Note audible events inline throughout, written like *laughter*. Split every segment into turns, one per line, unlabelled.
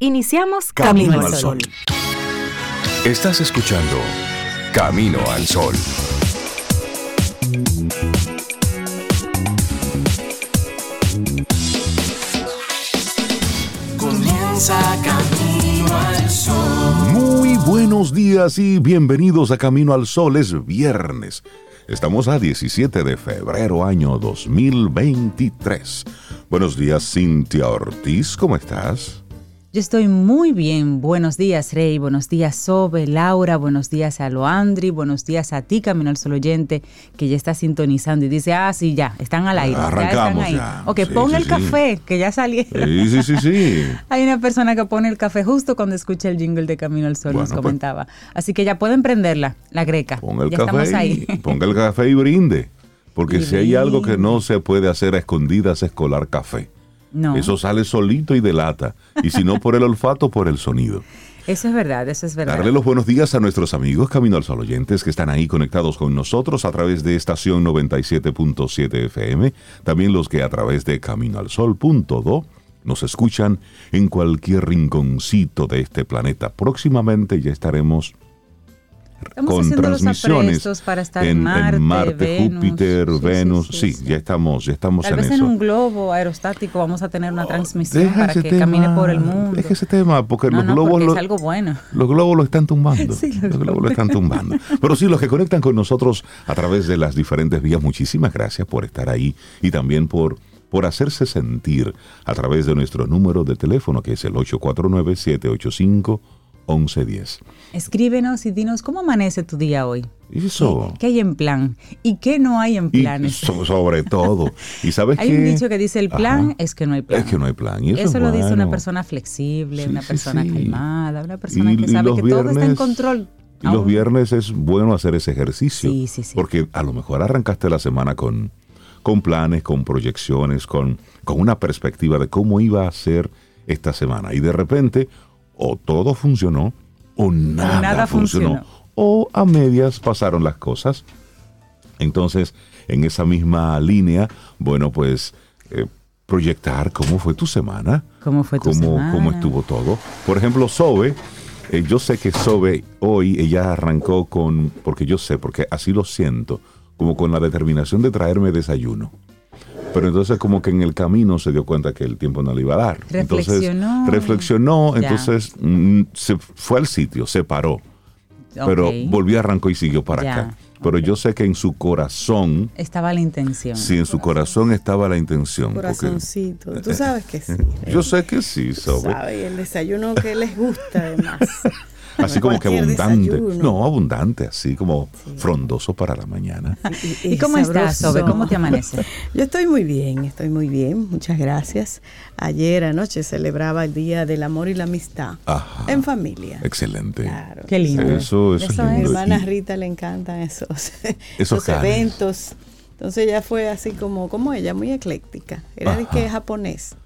Iniciamos Camino, al Sol.
Estás escuchando Camino al Sol.
Comienza Camino al Sol.
Muy buenos días y bienvenidos a Camino al Sol. Es viernes. Estamos a 17 de febrero año 2023. Buenos días, Cintia Ortiz. ¿Cómo estás?
Yo estoy muy bien. Buenos días, Rey. Buenos días, Sobe, Laura. Buenos días a Loandri. Buenos días a ti, Camino al Sol oyente, que ya está sintonizando y dice, ah, sí, ya, están al aire.
Arrancamos
ya.
Ya.
Ok,
Sí,
pon
sí,
el
sí.
café, que ya salieron.
Sí, sí, sí, sí. *laughs*
Hay una persona que pone el café justo cuando escucha el jingle de Camino al Sol,
Bueno,
nos
pues.
comentaba. Así que ya pueden prenderla, la greca.
Ponga el
ya estamos
café
ahí.
y, ponga el café y brinde. Porque *laughs*
Y
si hay algo que no se puede hacer a escondidas es colar café.
No,
Eso sale solito y delata. Y si no por el olfato, por el sonido.
eso es verdad, eso es verdad.
Darle los buenos días a nuestros amigos Camino al Sol oyentes que están ahí conectados con nosotros a través de estación 97.7 FM, también los que a través de caminoalsol.do nos escuchan en cualquier rinconcito de este planeta. Próximamente ya estaremos
Estamos
con
haciendo los
transmisiones
aprestos para estar
en, en
Marte,
Marte,
Venus.
Júpiter,
Sí,
Venus.
sí,
Sí,
sí.
ya estamos, ya estamos
Tal
en
vez
eso.
en un globo aerostático vamos a tener una transmisión
Deja
para que
tema,
camine por el mundo.
Deja ese tema, porque
no,
los
no,
globos
porque
lo-
es algo bueno.
Los globos lo están tumbando. *laughs*
Sí, los
los globos
globos.
lo están tumbando. Pero sí, los que conectan con nosotros a través de las diferentes vías, muchísimas gracias por estar ahí y también por, por hacerse sentir a través de nuestro número de teléfono, que es el 849-785-1110.
Escríbenos y dinos cómo amanece tu día hoy.
Eso.
¿Qué hay en plan? ¿Y qué no hay en planes?
so- sobre todo. Y sabes
hay
qué?
un dicho que dice el plan
Ajá.
es que no hay plan.
Es que no hay plan. Y eso,
Eso
es
lo dice una persona flexible,
Sí,
una persona
sí.
calmada, una persona
Y-
que sabe que todo está en control.
Y los viernes es bueno hacer ese ejercicio.
Sí, sí, sí.
Porque a lo mejor arrancaste la semana con, con planes, con proyecciones, con, con una perspectiva de cómo iba a ser esta semana. Y de repente, o todo funcionó, o nada,
nada
funcionó.
funcionó.
O a medias pasaron las cosas. Entonces, en esa misma línea, bueno, pues eh, proyectar cómo fue tu semana
¿Cómo fue tu
cómo,
semana?
cómo estuvo todo. Por ejemplo, Sobe, eh, yo sé que Sobe hoy ella arrancó con, porque yo sé, porque así lo siento, como con la determinación de traerme desayuno. Pero entonces como que en el camino se dio cuenta que el tiempo no le iba a dar.
Reflexionó.
Entonces reflexionó,
Ya.
entonces mm, se fue al sitio, se paró, pero volvió, arrancó y siguió para
Ya,
acá. Pero yo sé que en su corazón,
Estaba la intención.
sí, en su corazón estaba la intención. porque-
Corazoncito. Tú sabes que sí. *laughs*
yo sé que sí, Sobe.
Sabe, y el desayuno que les gusta además. *laughs* *laughs*
Así como que abundante.
desayuno.
No, abundante, así como frondoso para la mañana.
¿Y cómo estás, Sobe? ¿Cómo te amanece? *laughs*
Yo estoy muy bien, estoy muy bien. Muchas gracias. Ayer anoche celebraba el Día del Amor y la Amistad
Ajá.
en familia.
Excelente.
Claro.
Qué lindo.
Eso, eso,
Eso
es
A mi
lindo.
hermana
Y-
Rita le encantan esos, *laughs*
Esos
eventos. Entonces ella fue así como, como ella, muy ecléctica. Era de que japonés,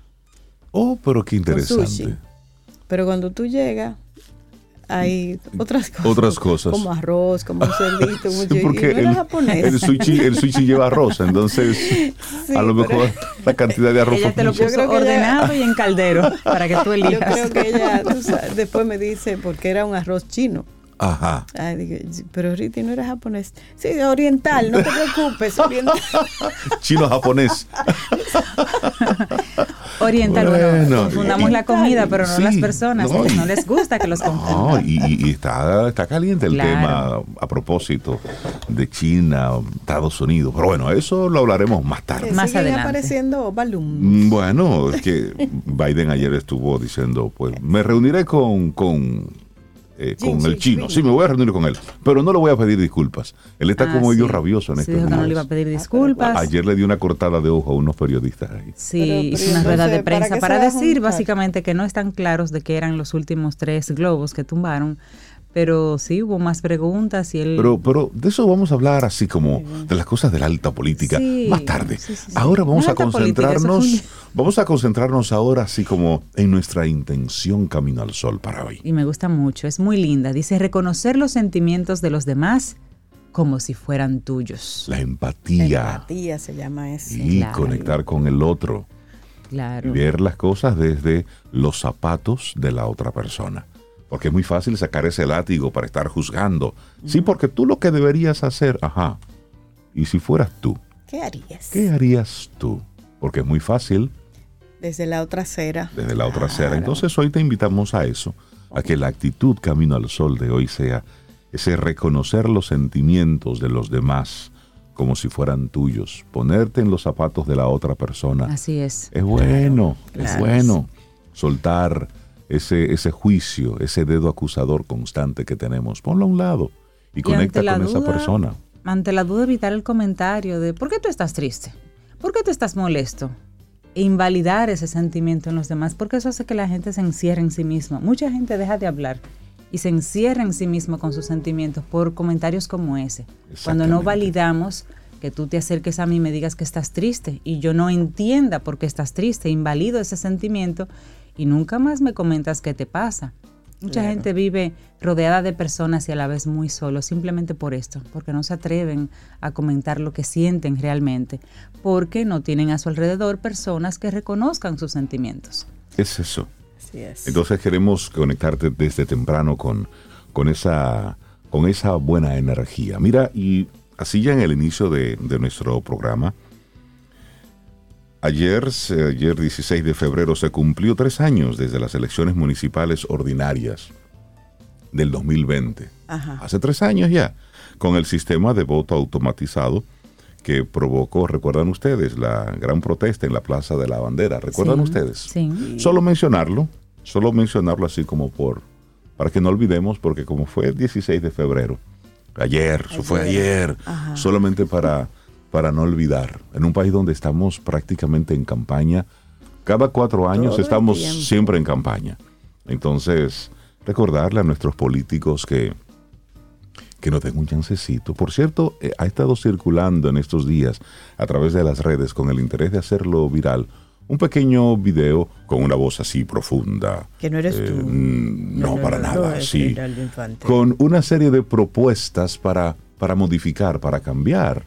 Oh, pero qué interesante.
sushi. Pero cuando tú llegas, hay otras cosas.
Otras cosas.
Como arroz, como un cerdito,
Sí,
mucho. y
porque
no era
el,
japonés.
el sushi, el sushi lleva arroz, entonces
Sí,
a lo mejor la cantidad de arroz
Ella te lo.
Yo
puso
que ella-
ordenado y en caldero para que tú
Yo
elijas.
creo que ella, tú sabes, después me dice, porque era un arroz chino.
Ajá.
Ay, digo, pero Riti no era japonés. Sí, oriental, no te preocupes, oriental. *laughs*
Chino japonés. *laughs*
Oriental, bueno,
Bueno,
confundamos la comida, pero no
sí,
las personas,
no,
porque
y-
no les gusta que los *laughs*
No,
confundan.
y, y- y está, está caliente el
Claro.
tema a propósito de China, Estados Unidos. Pero bueno, eso lo hablaremos más tarde.
Que
Más
siguen
adelante.
apareciendo balloons.
Mm, Bueno, es que Biden ayer estuvo diciendo, pues me reuniré con, con, eh,
Jin
con el chino. Sí, me voy a reunir con él, pero no le voy a pedir disculpas. Él está
Ah,
como medio
sí.
rabioso en
Sí, que no le iba a pedir disculpas.
Ayer le dio una cortada de ojo a unos periodistas ahí.
Sí, hizo una rueda de
entonces, ¿para
prensa para, decir básicamente que no están claros de qué eran los últimos tres globos que tumbaron, pero sí hubo más preguntas y él...
Pero, pero de eso vamos a hablar así como de las cosas de la alta política
Sí,
más tarde.
sí, sí, sí.
Ahora vamos a
política,
concentrarnos,
un-
vamos a concentrarnos ahora así como en nuestra intención camino al sol para hoy.
y me gusta mucho, es muy linda. Dice, reconocer los sentimientos de los demás como si fueran tuyos.
La empatía
Empatía se llama eso.
y
Claro.
conectar con el otro.
Claro.
Y ver las cosas desde los zapatos de la otra persona. Porque es muy fácil sacar ese látigo para estar juzgando. Sí, porque tú lo que deberías hacer, ajá. Y si fueras tú,
¿Qué harías?
¿qué harías tú? Porque es muy fácil
Desde la otra acera.
desde la otra acera. Entonces hoy te invitamos a eso, a que la actitud camino al sol de hoy sea ese reconocer los sentimientos de los demás como si fueran tuyos, ponerte en los zapatos de la otra persona.
Así es.
Es bueno, es
claro,
bueno soltar ese, ese juicio, ese dedo acusador constante que tenemos. Ponlo a un lado y,
Y
conecta con esa persona.
Ante la duda, evitar el comentario de ¿por qué tú estás triste? ¿Por qué tú estás molesto? E invalidar ese sentimiento en los demás, porque eso hace que la gente se encierre en sí misma. Mucha gente deja de hablar y se encierra en sí mismo con sus sentimientos por comentarios como ese. Cuando no validamos que tú te acerques a mí y me digas que estás triste y yo no entienda por qué estás triste, invalido ese sentimiento y nunca más me comentas qué te pasa. Mucha
Claro.
gente vive rodeada de personas y a la vez muy solo, simplemente por esto, porque no se atreven a comentar lo que sienten realmente, porque no tienen a su alrededor personas que reconozcan sus sentimientos.
Es eso.
Así es.
Entonces queremos conectarte desde temprano con, con, esa, con esa buena energía. Mira, y así ya en el inicio de, de nuestro programa, ayer, ayer 16 de febrero se cumplió tres años desde las elecciones municipales ordinarias del 2020.
Ajá.
Hace tres años ya, con el sistema de voto automatizado que provocó, recuerdan ustedes, la gran protesta en la Plaza de la Bandera. ¿Recuerdan
Sí,
ustedes?
Sí.
Solo mencionarlo, solo mencionarlo así como por, para que no olvidemos, porque como fue el 16 de febrero, ayer, eso fue ayer,
Ajá.
solamente para, para no olvidar, en un país donde estamos prácticamente en campaña, cada cuatro años
Todo
estamos siempre en campaña. Entonces, recordarle a nuestros políticos que, que nos den un chancecito. Por cierto, eh, ha estado circulando en estos días a través de las redes con el interés de hacerlo viral un pequeño video con una voz así profunda.
Que no eres
Eh,
tú.
mm, no, para
no
nada, sí. Con una serie de propuestas para, para modificar, para cambiar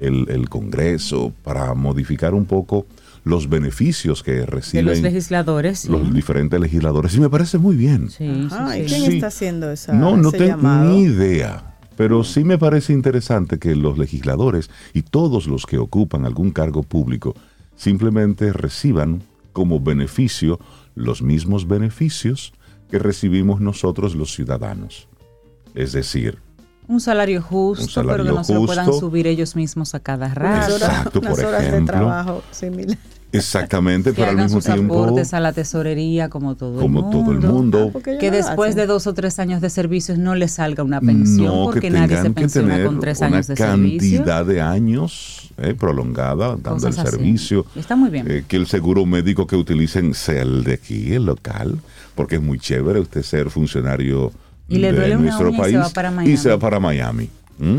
el, el Congreso, para modificar un poco los beneficios que
De
reciben
los legisladores, sí.
los diferentes legisladores. Y me parece muy bien.
Sí,
Ajá,
sí,
¿y
sí.
quién
Sí.
está haciendo esa,
No, no tengo ni idea. Pero sí me parece interesante que los legisladores y todos los que ocupan algún cargo público simplemente reciban como beneficio los mismos beneficios que recibimos nosotros los ciudadanos. Es decir,
Un salario justo,
Un salario
pero que no se lo puedan subir ellos mismos a cada rato.
Exacto,
unas
por
horas de trabajo similar.
exactamente, *laughs*
Que
pero al mismo
sus
tiempo,
aportes a la tesorería como todo
como
el mundo.
todo el mundo,
Ah,
Que después
hacen.
de dos o tres años de servicios no les salga una pensión
no que
porque nadie se
tengan que
pensiona
tener
con tres
una
años de servicio.
cantidad de años eh, prolongada dando
Cosas
el
así.
servicio.
Está muy bien.
Eh, que el seguro médico que utilicen sea el de aquí, el local, porque es muy chévere usted ser funcionario
Y le
de
duele una
nuestro
uña y
país
se va para
y
Miami.
se va para Miami.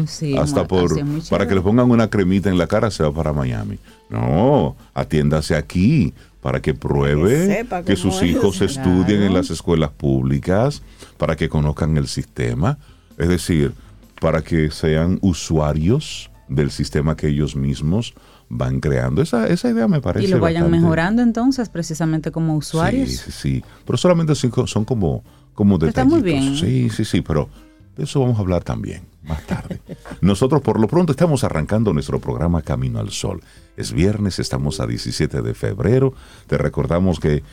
Sí,
Hasta por para que le pongan una cremita en la cara se va para Miami. No, atiéndase aquí para que pruebe
Que
sus
es.
hijos *laughs* estudien en las escuelas públicas, para que conozcan el sistema, es decir, para que sean usuarios del sistema que ellos mismos van creando. Esa, esa idea me parece
Y lo vayan
bastante-
mejorando entonces, precisamente como usuarios.
Sí, sí, sí. Pero solamente son, co- son como, como
Está
detallitos.
muy bien.
Sí, sí, sí, pero de eso vamos a hablar también más tarde. *laughs* Nosotros por lo pronto estamos arrancando nuestro programa Camino al Sol. Es viernes, estamos a 17 de febrero. Te recordamos que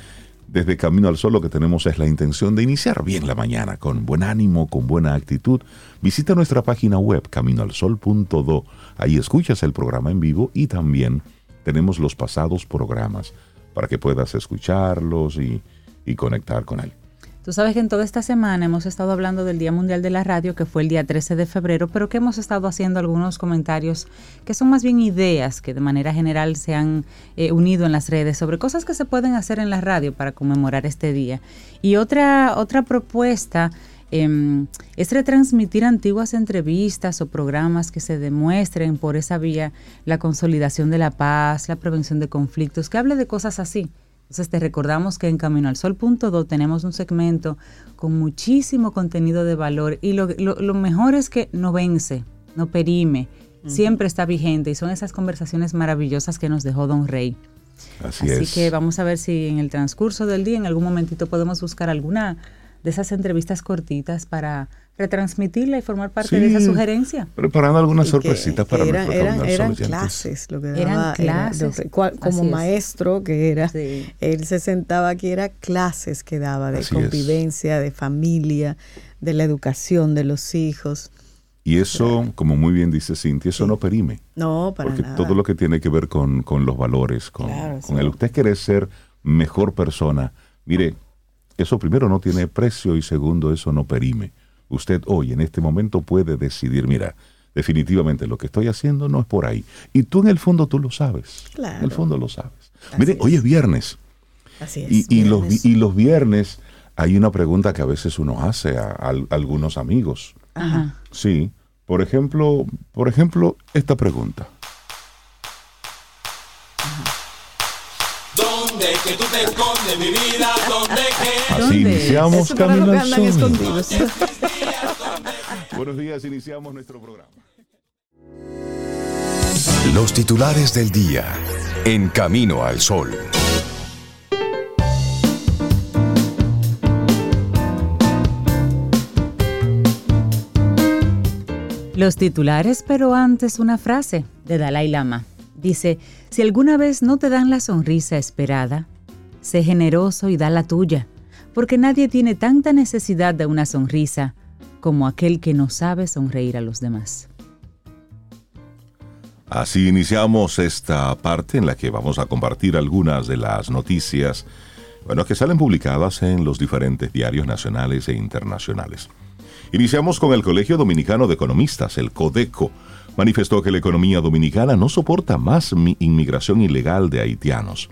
desde Camino al Sol lo que tenemos es la intención de iniciar bien la mañana con buen ánimo, con buena actitud. Visita nuestra página web caminoalsol.do. Ahí escuchas el programa en vivo y también tenemos los pasados programas para que puedas escucharlos y, y conectar con él.
Tú sabes que en toda esta semana hemos estado hablando del Día Mundial de la Radio, que fue el día 13 de febrero, pero que hemos estado haciendo algunos comentarios que son más bien ideas que de manera general se han eh, unido en las redes sobre cosas que se pueden hacer en la radio para conmemorar este día. Y otra, otra propuesta em, es retransmitir antiguas entrevistas o programas que se demuestren por esa vía la consolidación de la paz, la prevención de conflictos, que hable de cosas así. Entonces te recordamos que en Camino al Sol.do tenemos un segmento con muchísimo contenido de valor y lo, lo- lo mejor es que no vence, no perime, siempre está vigente y son esas conversaciones maravillosas que nos dejó Don Rey.
Así,
Así
es.
que vamos a ver si en el transcurso del día, en algún momentito, podemos buscar alguna de esas entrevistas cortitas para retransmitirla y formar parte de esa sugerencia.
Preparando algunas
que-
sorpresitas
que
para
eran,
nuestros
eran, eran clases lo que daba.
Eran clases,
cual- como
así es.
maestro que era,
Sí.
él se sentaba aquí, era clases que daba de
Así es.
convivencia, de familia, de la educación de los hijos.
Y eso, como muy bien dice Cintia, eso no perime.
No, para
Porque
nada.
todo lo que tiene que ver con, con los valores, con,
Claro,
con
sí.
el usted quiere ser mejor persona, mire, eso primero no tiene precio y segundo, eso no perime. Usted hoy, en este momento, puede decidir, mira, definitivamente lo que estoy haciendo no es por ahí. Y tú en el fondo tú lo sabes.
Claro.
En el fondo lo sabes.
Así
mire,
es.
hoy es viernes.
Así es.
Y, y los, vi-
viernes.
y los viernes hay una pregunta que a veces uno hace a, a- a algunos amigos.
Ajá.
Sí. Por ejemplo, por ejemplo, esta pregunta.
¿Dónde que tú te escondes, mi vida? ¿Dónde que?
Así
¿Dónde?
iniciamos Camino al Sol.
escondidos. *laughs*
Buenos días, iniciamos nuestro programa.
Los titulares del día en Camino al Sol.
Los titulares, pero antes una frase de Dalai Lama. Dice, si alguna vez no te dan la sonrisa esperada, sé generoso y da la tuya, porque nadie tiene tanta necesidad de una sonrisa como aquel que no sabe sonreír a los demás.
Así iniciamos esta parte en la que vamos a compartir algunas de las noticias bueno, que salen publicadas en los diferentes diarios nacionales e internacionales. Iniciamos con el Colegio Dominicano de Economistas, el CODECO. Manifestó que la economía dominicana no soporta más mi- inmigración ilegal de haitianos.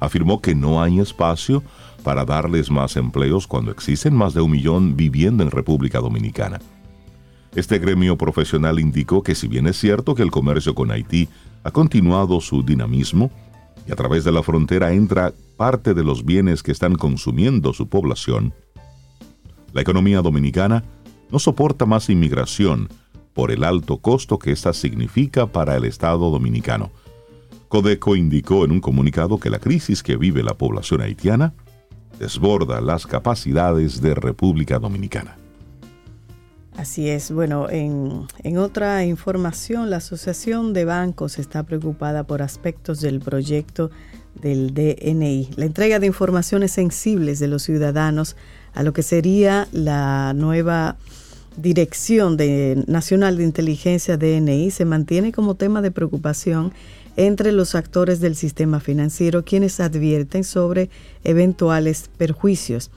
Afirmó que no hay espacio para darles más empleos cuando existen más de un millón viviendo en República Dominicana. Este gremio profesional indicó que si bien es cierto que el comercio con Haití ha continuado su dinamismo y a través de la frontera entra parte de los bienes que están consumiendo su población, la economía dominicana no soporta más inmigración por el alto costo que ésta significa para el Estado dominicano. Codeco indicó en un comunicado que la crisis que vive la población haitiana desborda las capacidades de República Dominicana.
Así es. Bueno, en, en otra información, la Asociación de Bancos está preocupada por aspectos del proyecto del DNI, la entrega de informaciones sensibles de los ciudadanos a lo que sería la nueva Dirección Nacional de Inteligencia DNI se mantiene como tema de preocupación entre los actores del sistema financiero quienes advierten sobre eventuales perjuicios.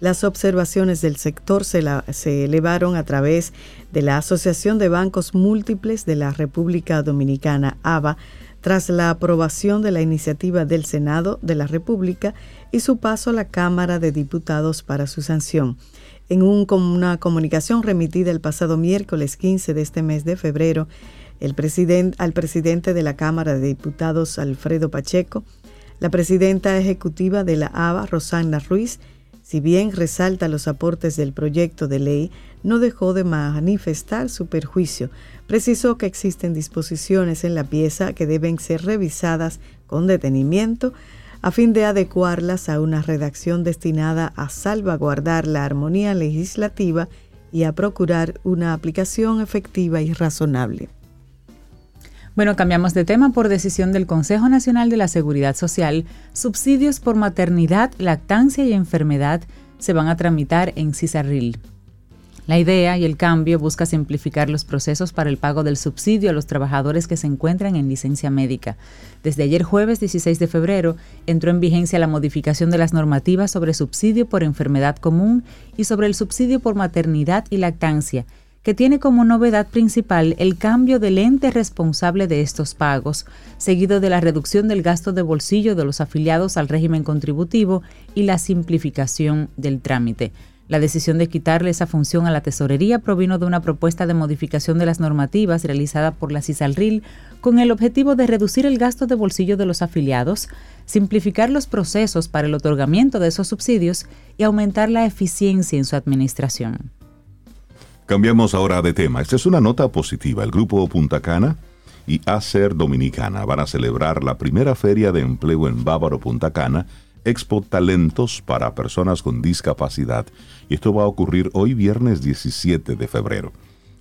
Las observaciones del sector se, se elevaron a través de la Asociación de Bancos Múltiples de la República Dominicana, ABA, tras la aprobación de la iniciativa del Senado de la República y su paso a la Cámara de Diputados para su sanción. En una comunicación remitida el pasado miércoles 15 de este mes de febrero, al presidente de la Cámara de Diputados, Alfredo Pacheco, la presidenta ejecutiva de la ABA, Rosana Ruiz, si bien resalta los aportes del proyecto de ley, no dejó de manifestar su perjuicio. Precisó que existen disposiciones en la pieza que deben ser revisadas con detenimiento a fin de adecuarlas a una redacción destinada a salvaguardar la armonía legislativa y a procurar una aplicación efectiva y razonable.
Bueno, cambiamos de tema por decisión del Consejo Nacional de la Seguridad Social. Subsidios por maternidad, lactancia y enfermedad se van a tramitar en Cisarril. La idea y el cambio busca simplificar los procesos para el pago del subsidio a los trabajadores que se encuentran en licencia médica. Desde ayer jueves 16 de febrero entró en vigencia la modificación de las normativas sobre subsidio por enfermedad común y sobre el subsidio por maternidad y lactancia, que tiene como novedad principal el cambio del ente responsable de estos pagos, seguido de la reducción del gasto de bolsillo de los afiliados al régimen contributivo y la simplificación del trámite. La decisión de quitarle esa función a la tesorería provino de una propuesta de modificación de las normativas realizada por la CISALRIL con el objetivo de reducir el gasto de bolsillo de los afiliados, simplificar los procesos para el otorgamiento de esos subsidios y aumentar la eficiencia en su administración.
Cambiamos ahora de tema. Esta es una nota positiva. El grupo Punta Cana y Acer Dominicana van a celebrar la primera feria de empleo en Bávaro Punta Cana, Expo Talentos para personas con discapacidad. Y esto va a ocurrir hoy viernes 17 de febrero.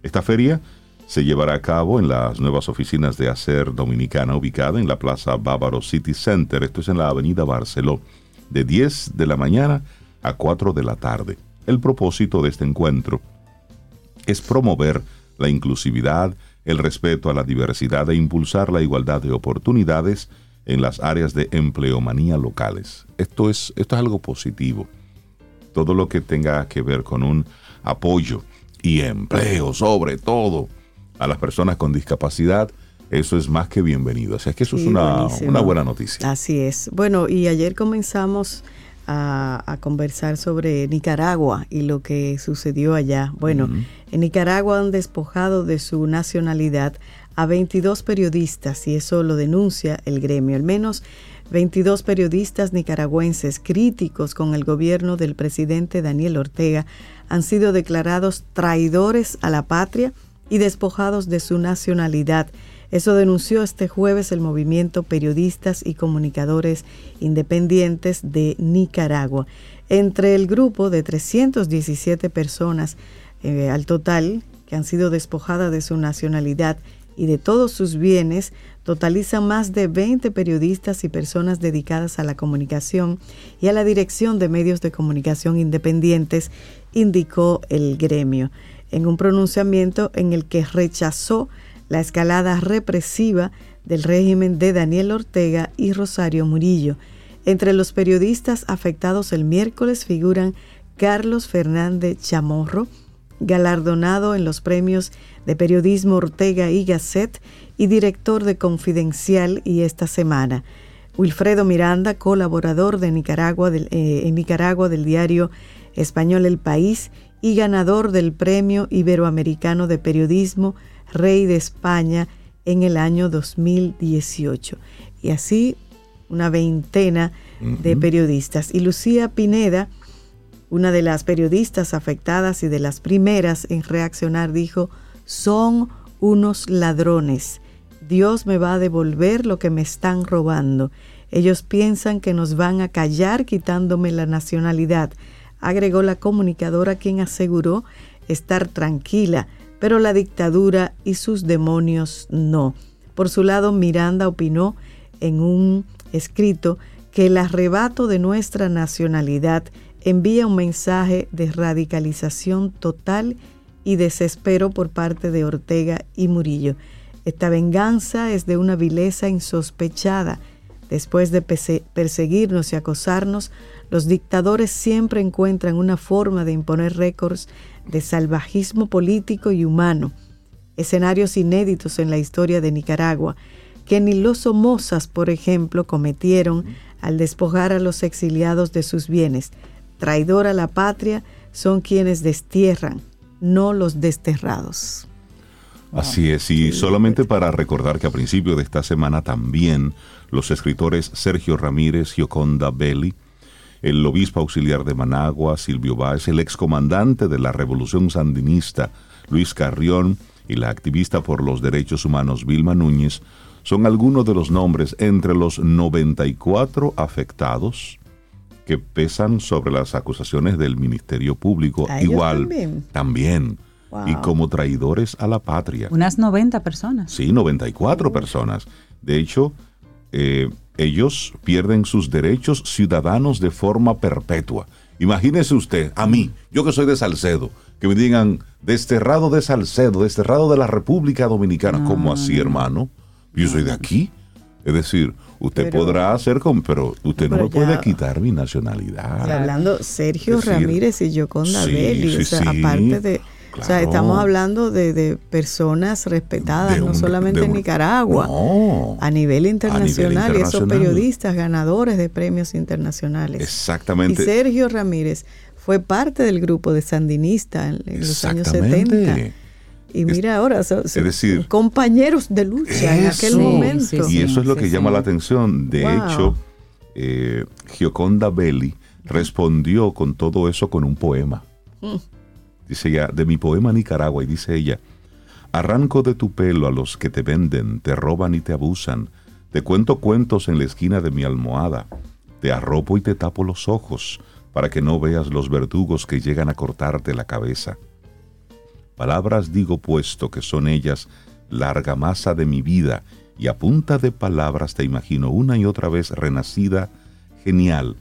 Esta feria se llevará a cabo en las nuevas oficinas de Acer Dominicana ubicada en la Plaza Bávaro City Center, esto es en la Avenida Barceló, de 10 de la mañana a 4 de la tarde. El propósito de este encuentro es promover la inclusividad, el respeto a la diversidad e impulsar la igualdad de oportunidades en las áreas de empleomanía locales. Esto es, esto es algo positivo. Todo lo que tenga que ver con un apoyo y empleo, sobre todo a las personas con discapacidad, eso es más que bienvenido. O sea, es que eso es una, una, buena noticia.
Así es. Bueno, y ayer comenzamos a, conversar sobre Nicaragua y lo que sucedió allá. Bueno, en Nicaragua han despojado de su nacionalidad a 22 periodistas y eso lo denuncia el gremio. Al menos 22 periodistas nicaragüenses críticos con el gobierno del presidente Daniel Ortega han sido declarados traidores a la patria y despojados de su nacionalidad eso denunció este jueves el movimiento Periodistas y Comunicadores Independientes de Nicaragua. Entre el grupo de 317 personas eh, al total que han sido despojadas de su nacionalidad y de todos sus bienes, totalizan más de 20 periodistas y personas dedicadas a la comunicación y a la dirección de medios de comunicación independientes, indicó el gremio, en un pronunciamiento en el que rechazó la escalada represiva del régimen de Daniel Ortega y Rosario Murillo. Entre los periodistas afectados el miércoles figuran Carlos Fernández Chamorro, galardonado en los premios de periodismo Ortega y Gasset y director de Confidencial y esta semana. Wilfredo Miranda, colaborador de Nicaragua eh, en Nicaragua del diario español El País y ganador del Premio Iberoamericano de Periodismo rey de España en el año 2018. Y así una veintena de periodistas. Y Lucía Pineda, una de las periodistas afectadas y de las primeras en reaccionar, dijo, son unos ladrones. Dios me va a devolver lo que me están robando. Ellos piensan que nos van a callar quitándome la nacionalidad, agregó la comunicadora quien aseguró estar tranquila pero la dictadura y sus demonios no. Por su lado, Miranda opinó en un escrito que el arrebato de nuestra nacionalidad envía un mensaje de radicalización total y desespero por parte de Ortega y Murillo. Esta venganza es de una vileza insospechada. Después de perseguirnos y acosarnos, los dictadores siempre encuentran una forma de imponer récords de salvajismo político y humano, escenarios inéditos en la historia de Nicaragua, que ni los Somozas, por ejemplo, cometieron al despojar a los exiliados de sus bienes. Traidor a la patria son quienes destierran, no los desterrados.
Así es, y solamente para recordar que a principio de esta semana también los escritores Sergio Ramírez, Gioconda Belli, el obispo auxiliar de Managua, Silvio Báez, el excomandante de la Revolución Sandinista, Luis Carrión, y la activista por los derechos humanos Vilma Núñez, son algunos de los nombres entre los 94 afectados que pesan sobre las acusaciones del Ministerio Público. Igual, también. Y como traidores a la patria.
Unas 90 personas.
Sí, 94 personas. De hecho, eh, ellos pierden sus derechos ciudadanos de forma perpetua. Imagínese usted, a mí, yo que soy de Salcedo, que me digan, desterrado de Salcedo, desterrado de la República Dominicana. ¿Cómo así, hermano? Yo soy de aquí. Es decir, usted podrá hacer con, pero usted no me puede quitar mi nacionalidad.
Hablando Sergio Ramírez y Yoconda Belli, o sea, aparte de o sea, estamos hablando de, personas respetadas, no solamente en Nicaragua, a, nivel internacional, y esos periodistas ganadores de premios internacionales.
Exactamente.
Y Sergio Ramírez fue parte del grupo de Sandinista en, los años 70. Y mira ahora, son, decir, compañeros de lucha en aquel momento.
y eso es lo que llama la atención. De hecho, eh, Gioconda Belli respondió con todo eso con un poema. Mm dice ella, de mi poema Nicaragua, y dice ella, Arranco de tu pelo a los que te venden, te roban y te abusan. Te cuento cuentos en la esquina de mi almohada. Te arropo y te tapo los ojos para que no veas los verdugos que llegan a cortarte la cabeza. Palabras digo puesto que son ellas larga masa de mi vida y a punta de palabras te imagino una y otra vez renacida, genial,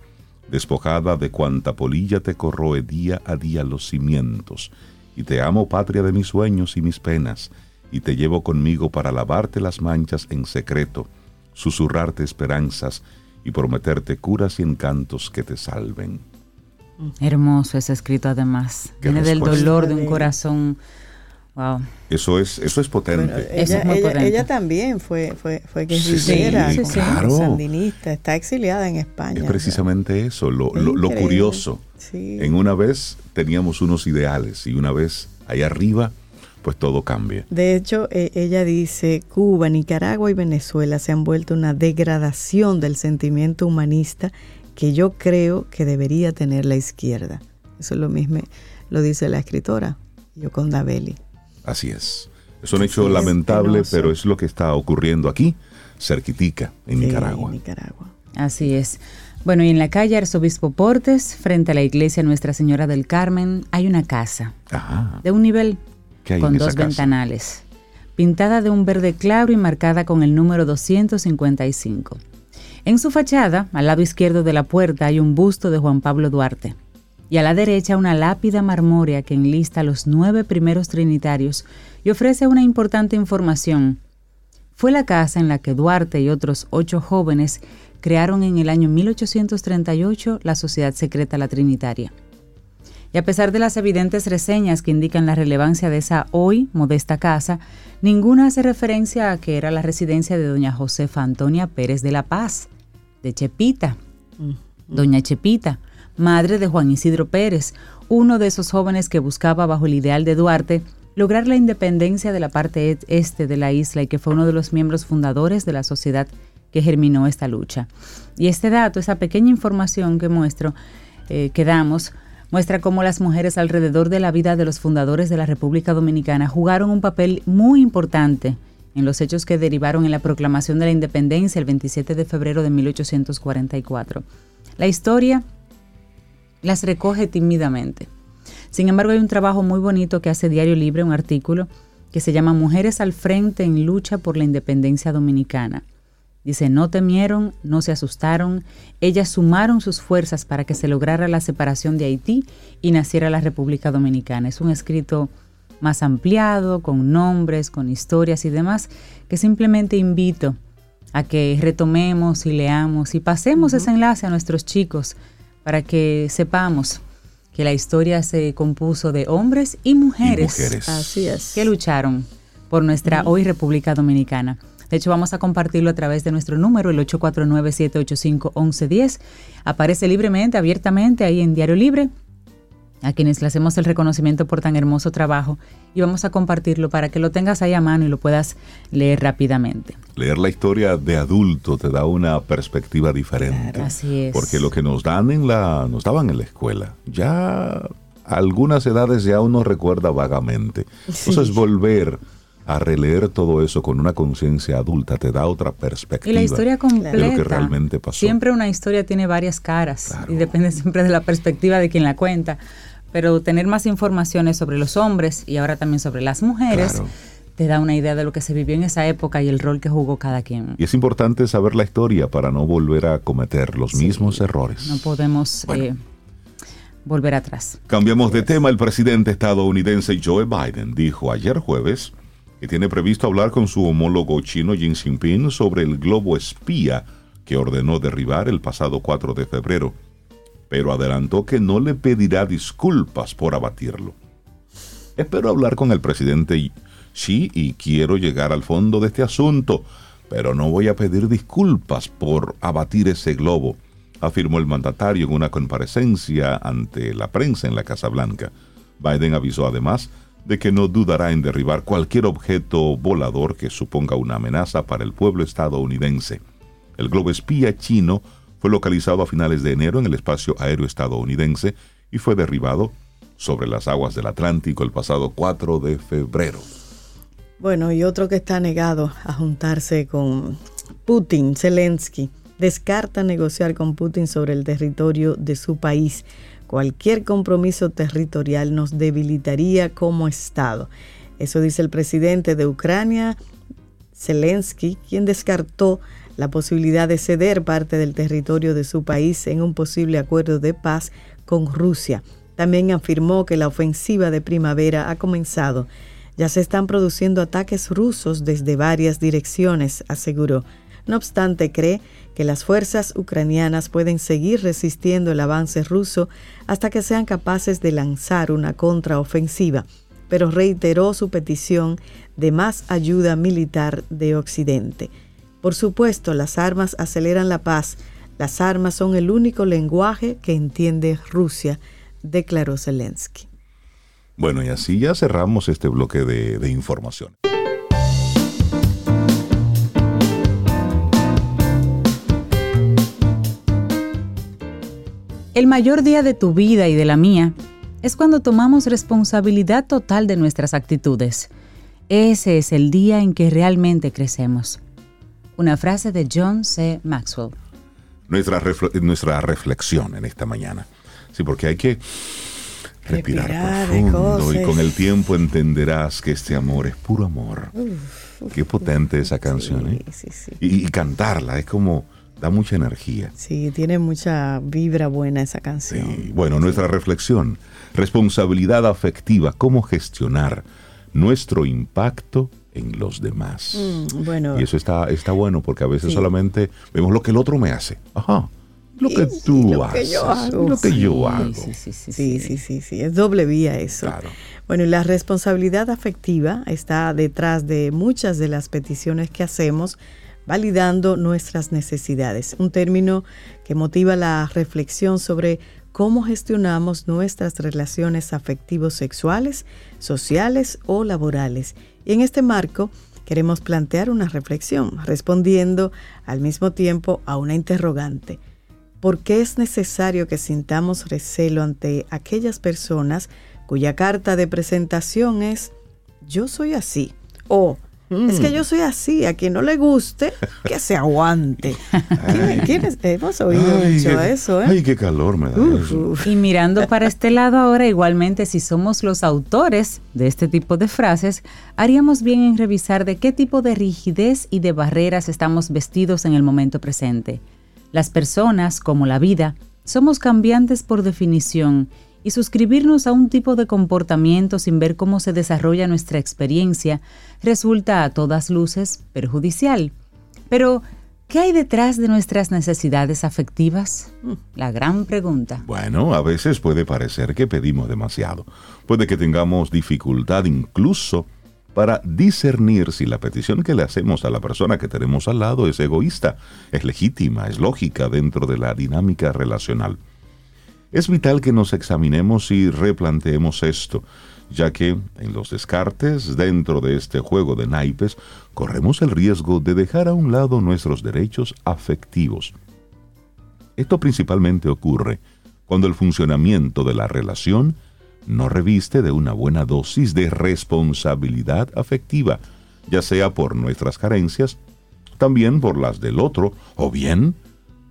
despojada de cuanta polilla te corroe día a día los cimientos, y te amo patria de mis sueños y mis penas, y te llevo conmigo para lavarte las manchas en secreto, susurrarte esperanzas y prometerte curas y encantos que te salven.
Hermoso ese escrito además. Viene del dolor de un corazón. Wow.
Eso es, eso es potente.
ella, es muy potente. ella, también fue, fue, fue guerrillera, sí, claro. sandinista, está exiliada en España.
Es precisamente eso, lo, lo, lo curioso. En una vez teníamos unos ideales y una vez ahí arriba, pues todo cambia.
De hecho, e, ella dice, Cuba, Nicaragua y Venezuela se han vuelto una degradación del sentimiento humanista que yo creo que debería tener la izquierda. Eso es lo mismo, lo dice la escritora Yoconda Belli.
Así es. Es un hecho lamentable, pero es lo que está ocurriendo aquí, cerquitica, en Nicaragua.
Nicaragua.
Así es. Bueno, y en la calle Arzobispo Portes, frente a la iglesia Nuestra Señora del Carmen, hay una casa de un nivel con dos ventanales, pintada de un verde claro y marcada con el número 255. En su fachada, al lado izquierdo de la puerta, hay un busto de Juan Pablo Duarte y a la derecha una lápida marmórea que enlista los nueve primeros trinitarios y ofrece una importante información. Fue la casa en la que Duarte y otros ocho jóvenes crearon en el año 1838 la Sociedad Secreta La Trinitaria. Y a pesar de las evidentes reseñas que indican la relevancia de esa hoy modesta casa, ninguna hace referencia a que era la residencia de doña Josefa Antonia Pérez de la Paz, de Chepita. Doña Chepita, madre de Juan Isidro Pérez, uno de esos jóvenes que buscaba bajo el ideal de Duarte lograr la independencia de la parte e-, este de la isla y que fue uno de los miembros fundadores de la sociedad que germinó esta lucha. Y este dato, esa pequeña información que muestro, eh, que damos, muestra cómo las mujeres alrededor de la vida de los fundadores de la República Dominicana jugaron un papel muy importante en los hechos que derivaron en la proclamación de la independencia el 27 de febrero de 1844. La historia las recoge tímidamente. Sin embargo, hay un trabajo muy bonito que hace Diario Libre, un artículo que se llama Mujeres al Frente en Lucha por la Independencia Dominicana. Dice, no temieron, no se asustaron, ellas sumaron sus fuerzas para que se lograra la separación de Haití y naciera la República Dominicana. Es un escrito más ampliado, con nombres, con historias y demás, que simplemente invito a que retomemos y leamos y pasemos ese enlace a nuestros chicos para que sepamos que la historia se compuso de hombres y mujeres,
Así es.
que lucharon por nuestra hoy República Dominicana. De hecho, vamos a compartirlo a través de nuestro número, el 849-785-1110. Aparece libremente, abiertamente ahí en Diario Libre a quienes le hacemos el reconocimiento por tan hermoso trabajo y vamos a compartirlo para que lo tengas ahí a mano y lo puedas leer rápidamente.
Leer la historia de adulto te da una perspectiva diferente.
así es.
Porque lo que nos dan en la, nos daban en la escuela, ya a algunas edades ya uno recuerda vagamente. Entonces volver a releer todo eso con una conciencia adulta te da otra perspectiva.
Y la historia completa.
De lo que realmente pasó.
Siempre una historia tiene varias caras y depende siempre de la perspectiva de quien la cuenta pero tener más informaciones sobre los hombres y ahora también sobre las mujeres. te da una idea de lo que se vivió en esa época y el rol que jugó cada quien.
Y es importante saber la historia para no volver a cometer los mismos errores.
No podemos eh, volver atrás.
Cambiamos de tema. El presidente estadounidense Joe Biden dijo ayer jueves que tiene previsto hablar con su homólogo chino Xi Jinping sobre el globo espía que ordenó derribar el pasado 4 de febrero pero adelantó que no le pedirá disculpas por abatirlo. Espero hablar con el presidente Xi y quiero llegar al fondo de este asunto, pero no voy a pedir disculpas por abatir ese globo, afirmó el mandatario en una comparecencia ante la prensa en la Casa Blanca. Biden avisó además de que no dudará en derribar cualquier objeto volador que suponga una amenaza para el pueblo estadounidense. El globo espía chino fue localizado a finales de enero en el espacio aéreo estadounidense y fue derribado sobre las aguas del Atlántico el pasado 4 de febrero.
Bueno, y otro que está negado a juntarse con Putin, Zelensky, descarta negociar con Putin sobre el territorio de su país. Cualquier compromiso territorial nos debilitaría como Estado. Eso dice el presidente de Ucrania, Zelensky, quien descartó la posibilidad de ceder parte del territorio de su país en un posible acuerdo de paz con Rusia. También afirmó que la ofensiva de primavera ha comenzado. Ya se están produciendo ataques rusos desde varias direcciones, aseguró. No obstante, cree que las fuerzas ucranianas pueden seguir resistiendo el avance ruso hasta que sean capaces de lanzar una contraofensiva, pero reiteró su petición de más ayuda militar de Occidente. Por supuesto, las armas aceleran la paz. Las armas son el único lenguaje que entiende Rusia, declaró Zelensky.
Bueno, y así ya cerramos este bloque de, de información.
El mayor día de tu vida y de la mía es cuando tomamos responsabilidad total de nuestras actitudes. Ese es el día en que realmente crecemos. Una frase de John C. Maxwell.
Nuestra, nuestra reflexión en esta mañana. Sí, porque hay que respirar, profundo y con el tiempo entenderás que este amor es puro amor. Qué potente esa canción, ¿eh? Y, y, cantarla es como da mucha energía.
Sí, tiene mucha vibra buena esa canción.
Bueno, nuestra reflexión, responsabilidad afectiva, cómo gestionar nuestro impacto en los demás.
Mm, bueno.
Y eso está, está bueno porque a veces solamente vemos lo que el otro me hace. Ajá. Lo que tú haces. Lo que yo hago.
Sí sí sí, sí sí Es doble vía eso.
Claro.
Bueno, y la responsabilidad afectiva está detrás de muchas de las peticiones que hacemos, validando nuestras necesidades. Un término que motiva la reflexión sobre cómo gestionamos nuestras relaciones afectivos sexuales, sociales o laborales y en este marco queremos plantear una reflexión, respondiendo al mismo tiempo a una interrogante. ¿Por qué es necesario que sintamos recelo ante aquellas personas cuya carta de presentación es yo soy así? O es que mm. yo soy así, a quien no le guste, que se aguante. *laughs* ¿Quiénes? Hemos oído mucho eso, ¿eh?
Ay, qué calor me da.
Y mirando para este lado ahora, igualmente, si somos los autores de este tipo de frases, haríamos bien en revisar de qué tipo de rigidez y de barreras estamos vestidos en el momento presente. Las personas, como la vida, somos cambiantes por definición y suscribirnos a un tipo de comportamiento sin ver cómo se desarrolla nuestra experiencia resulta a todas luces perjudicial. Pero, ¿qué hay detrás de nuestras necesidades afectivas? Mm, la gran pregunta.
Bueno, a veces puede parecer que pedimos demasiado. Puede que tengamos dificultad incluso para discernir si la petición que le hacemos a la persona que tenemos al lado es egoísta, es legítima, es lógica dentro de la dinámica relacional. Es vital que nos examinemos y replanteemos esto, ya que en los descartes, dentro de este juego de naipes, corremos el riesgo de dejar a un lado nuestros derechos afectivos. Esto principalmente ocurre cuando el funcionamiento de la relación no reviste de una buena dosis de responsabilidad afectiva, ya sea por nuestras carencias, también por las del otro, o bien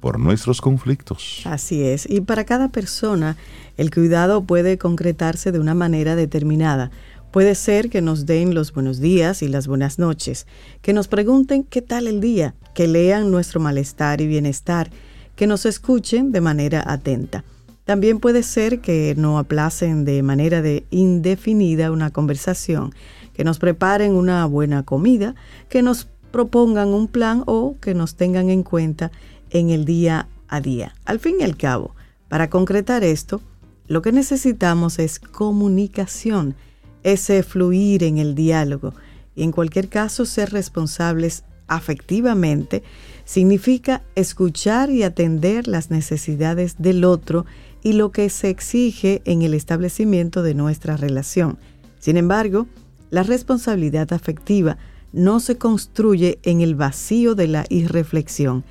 por nuestros conflictos.
Así es, y para cada persona el cuidado puede concretarse de una manera determinada. Puede ser que nos den los buenos días y las buenas noches, que nos pregunten qué tal el día, que lean nuestro malestar y bienestar, que nos escuchen de manera atenta. También puede ser que no aplacen de manera de indefinida una conversación, que nos preparen una buena comida, que nos propongan un plan o que nos tengan en cuenta en el día a día. Al fin y al cabo, para concretar esto, lo que necesitamos es comunicación, ese fluir en el diálogo y en cualquier caso ser responsables afectivamente significa escuchar y atender las necesidades del otro y lo que se exige en el establecimiento de nuestra relación. Sin embargo, la responsabilidad afectiva no se construye en el vacío de la irreflexión,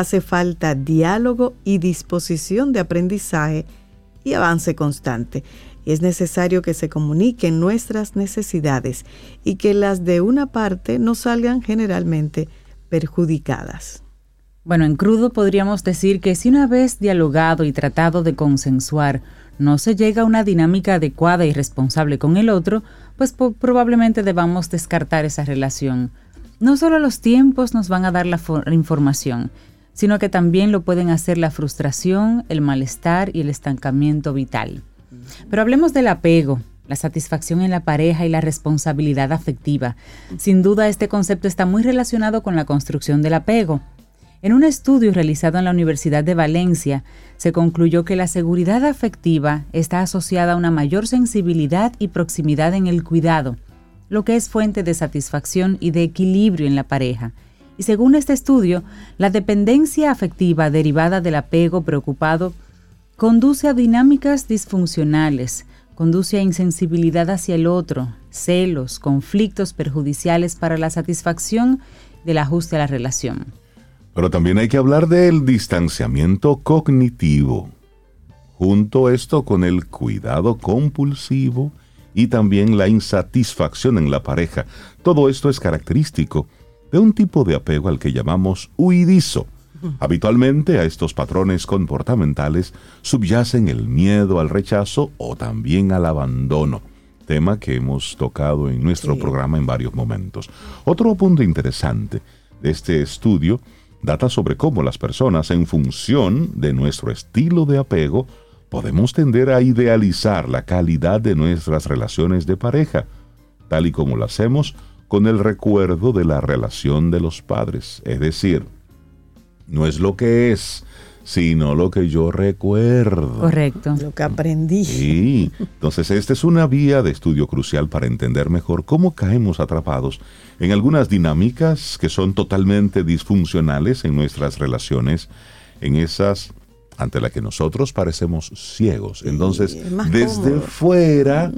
hace falta diálogo y disposición de aprendizaje y avance constante. es necesario que se comuniquen nuestras necesidades y que las de una parte no salgan generalmente perjudicadas.
Bueno, en crudo podríamos decir que si una vez dialogado y tratado de consensuar no se llega a una dinámica adecuada y responsable con el otro, pues probablemente debamos descartar esa relación. No solo los tiempos nos van a dar la información, sino que también lo pueden hacer la frustración, el malestar y el estancamiento vital. Pero hablemos del apego, la satisfacción en la pareja y la responsabilidad afectiva. Sin duda este concepto está muy relacionado con la construcción del apego. En un estudio realizado en la Universidad de Valencia, se concluyó que la seguridad afectiva está asociada a una mayor sensibilidad y proximidad en el cuidado, lo que es fuente de satisfacción y de equilibrio en la pareja. Y según este estudio, la dependencia afectiva derivada del apego preocupado conduce a dinámicas disfuncionales, conduce a insensibilidad hacia el otro, celos, conflictos perjudiciales para la satisfacción del ajuste a la relación.
Pero también hay que hablar del distanciamiento cognitivo. Junto esto con el cuidado compulsivo y también la insatisfacción en la pareja. Todo esto es característico de un tipo de apego al que llamamos huidizo. *laughs* Habitualmente a estos patrones comportamentales subyacen el miedo al rechazo o también al abandono, tema que hemos tocado en nuestro programa en varios momentos. Otro punto interesante de este estudio data sobre cómo las personas, en función de nuestro estilo de apego, podemos tender a idealizar la calidad de nuestras relaciones de pareja, tal y como lo hacemos con el recuerdo de la relación de los padres. Es decir, no es lo que es, sino lo que yo recuerdo.
Correcto.
Lo que aprendí.
Sí, entonces esta es una vía de estudio crucial para entender mejor cómo caemos atrapados en algunas dinámicas que son totalmente disfuncionales en nuestras relaciones, en esas ante las que nosotros parecemos ciegos. Entonces, desde fuera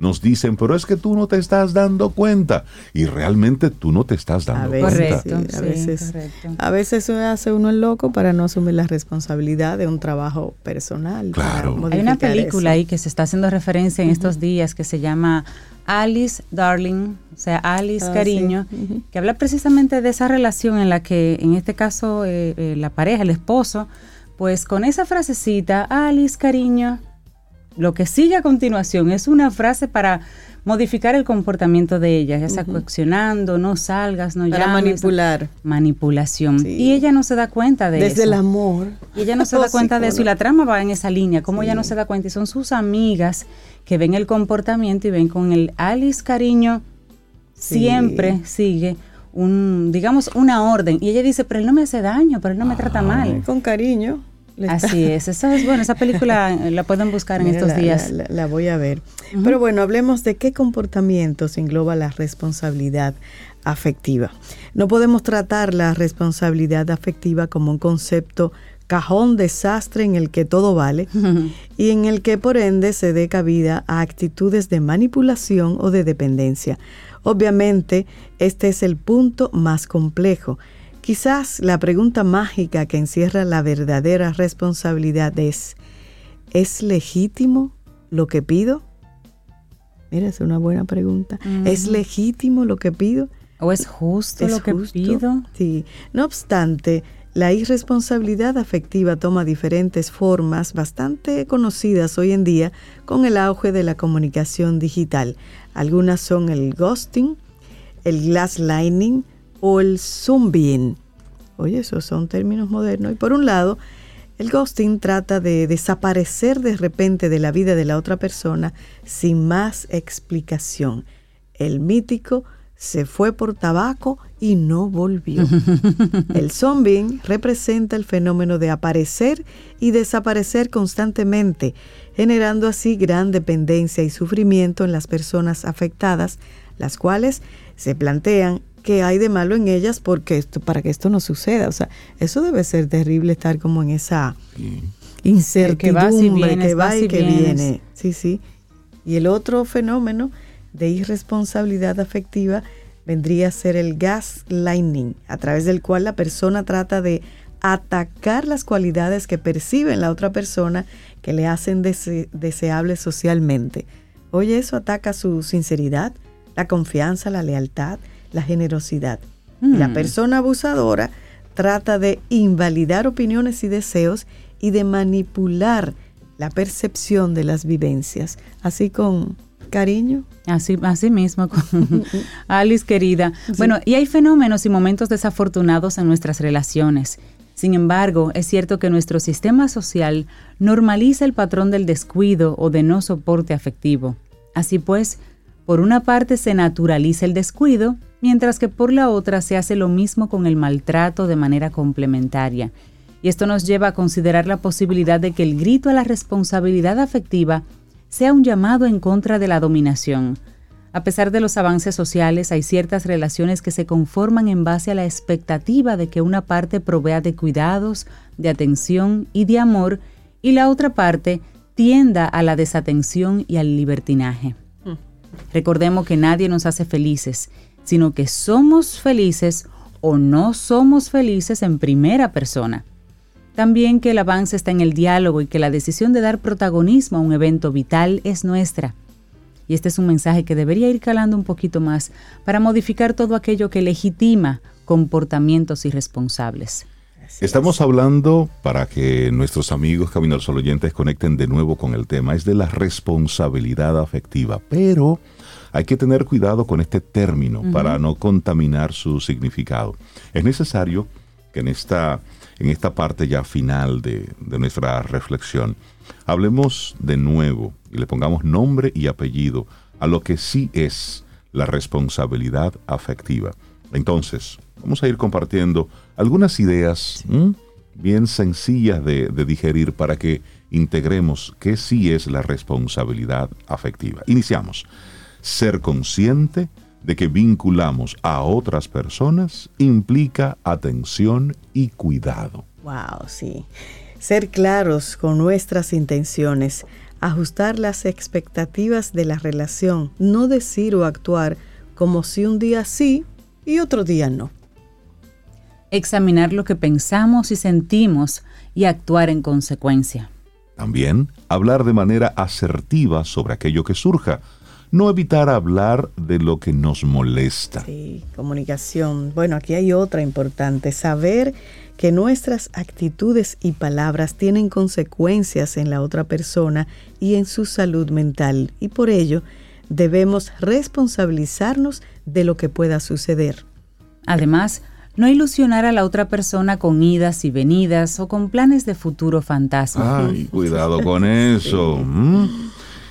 nos dicen, pero es que tú no te estás dando cuenta. Y realmente tú no te estás dando cuenta.
a, veces, a veces se hace uno el loco para no asumir la responsabilidad de un trabajo personal.
Claro.
Hay una película ahí que se está haciendo referencia en estos días que se llama Alice Darling, o sea, Alice ah, Cariño, que habla precisamente de esa relación en la que, en este caso, eh, eh, la pareja, el esposo, pues con esa frasecita, Alice Cariño, lo que sigue a continuación es una frase para modificar el comportamiento de ella, ya sea coaccionando, no salgas, no
Para manipular.
Manipulación. Y ella no se da cuenta de
eso.
Desde
el amor.
Y ella no se da *laughs* cuenta de eso. Y la trama va en esa línea. Como ella no se da cuenta. Y son sus amigas que ven el comportamiento y ven con el Alice cariño, siempre sigue un, digamos, una orden. Y ella dice, pero él no me hace daño, pero él no me trata mal.
Con cariño.
Así es, esa es bueno, esa película *laughs* la pueden buscar en estos días.
La, voy a ver. Pero bueno, hablemos de qué comportamientos engloba la responsabilidad afectiva. No podemos tratar la responsabilidad afectiva como un concepto cajón desastre en el que todo vale *laughs* y en el que por ende se dé cabida a actitudes de manipulación o de dependencia. Obviamente, este es el punto más complejo Quizás la pregunta mágica que encierra la verdadera responsabilidad es, ¿es legítimo lo que pido? Mira, es una buena pregunta. ¿Es legítimo lo que pido?
¿O es justo lo que pido?
Sí. No obstante, la irresponsabilidad afectiva toma diferentes formas bastante conocidas hoy en día con el auge de la comunicación digital. Algunas son el ghosting, el gaslighting, o el zombie. Oye, esos son términos modernos. Y por un lado, el ghosting trata de desaparecer de repente de la vida de la otra persona sin más explicación. El mítico se fue por tabaco y no volvió. *laughs* El zombie representa el fenómeno de aparecer y desaparecer constantemente, generando así gran dependencia y sufrimiento en las personas afectadas, las cuales se plantean que hay de malo en ellas porque esto, para que esto no suceda. O sea, eso debe ser terrible estar como en esa incertidumbre que va, y, que viene. Sí, sí. Y el otro fenómeno de irresponsabilidad afectiva vendría a ser el gaslighting, a través del cual la persona trata de atacar las cualidades que percibe en la otra persona que le hacen deseable socialmente. Oye, eso ataca su sinceridad, la confianza, la lealtad, la generosidad. la mm. persona abusadora trata de invalidar opiniones y deseos y de manipular la percepción de las vivencias, así con cariño.
Así, así mismo, con *laughs* *laughs* Alice querida. Bueno, y hay fenómenos y momentos desafortunados en nuestras relaciones. Sin embargo, es cierto que nuestro sistema social normaliza el patrón del descuido o de no soporte afectivo. Así pues, por una parte se naturaliza el descuido, mientras que por la otra se hace lo mismo con el maltrato de manera complementaria. Y esto nos lleva a considerar la posibilidad de que el grito a la responsabilidad afectiva sea un llamado en contra de la dominación. A pesar de los avances sociales, hay ciertas relaciones que se conforman en base a la expectativa de que una parte provea de cuidados, de atención y de amor, y la otra parte tienda a la desatención y al libertinaje. Hmm. Recordemos que nadie nos hace felices, sino que somos felices o no somos felices en primera persona. También que el avance está en el diálogo y que la decisión de dar protagonismo a un evento vital es nuestra. Y este es un mensaje que debería ir calando un poquito más para modificar todo aquello que legitima comportamientos irresponsables.
Estamos hablando, para que nuestros amigos Camino al Sol oyentes conecten de nuevo con el tema, es de la responsabilidad afectiva, pero hay que tener cuidado con este término para no contaminar su significado. Es necesario que en esta en esta parte ya final de, nuestra reflexión, hablemos de nuevo y le pongamos nombre y apellido a lo que sí es la responsabilidad afectiva. Entonces, vamos a ir compartiendo algunas ideas bien sencillas de, de, digerir para que integremos qué sí es la responsabilidad afectiva. Iniciamos. Ser consciente de que vinculamos a otras personas implica atención y cuidado.
Wow, sí. Ser claros con nuestras intenciones, ajustar las expectativas de la relación, no decir o actuar como si un día sí y otro día no.
Examinar lo que pensamos y sentimos y actuar en consecuencia.
También hablar de manera asertiva sobre aquello que surja, no evitar hablar de lo que nos molesta.
Sí, comunicación. Bueno, aquí hay otra importante, saber que nuestras actitudes y palabras tienen consecuencias en la otra persona y en su salud mental y por ello debemos responsabilizarnos de lo que pueda suceder.
Además, no ilusionar a la otra persona con idas y venidas o con planes de futuro fantasma.
Ay, *laughs* cuidado con eso. ¿Mm?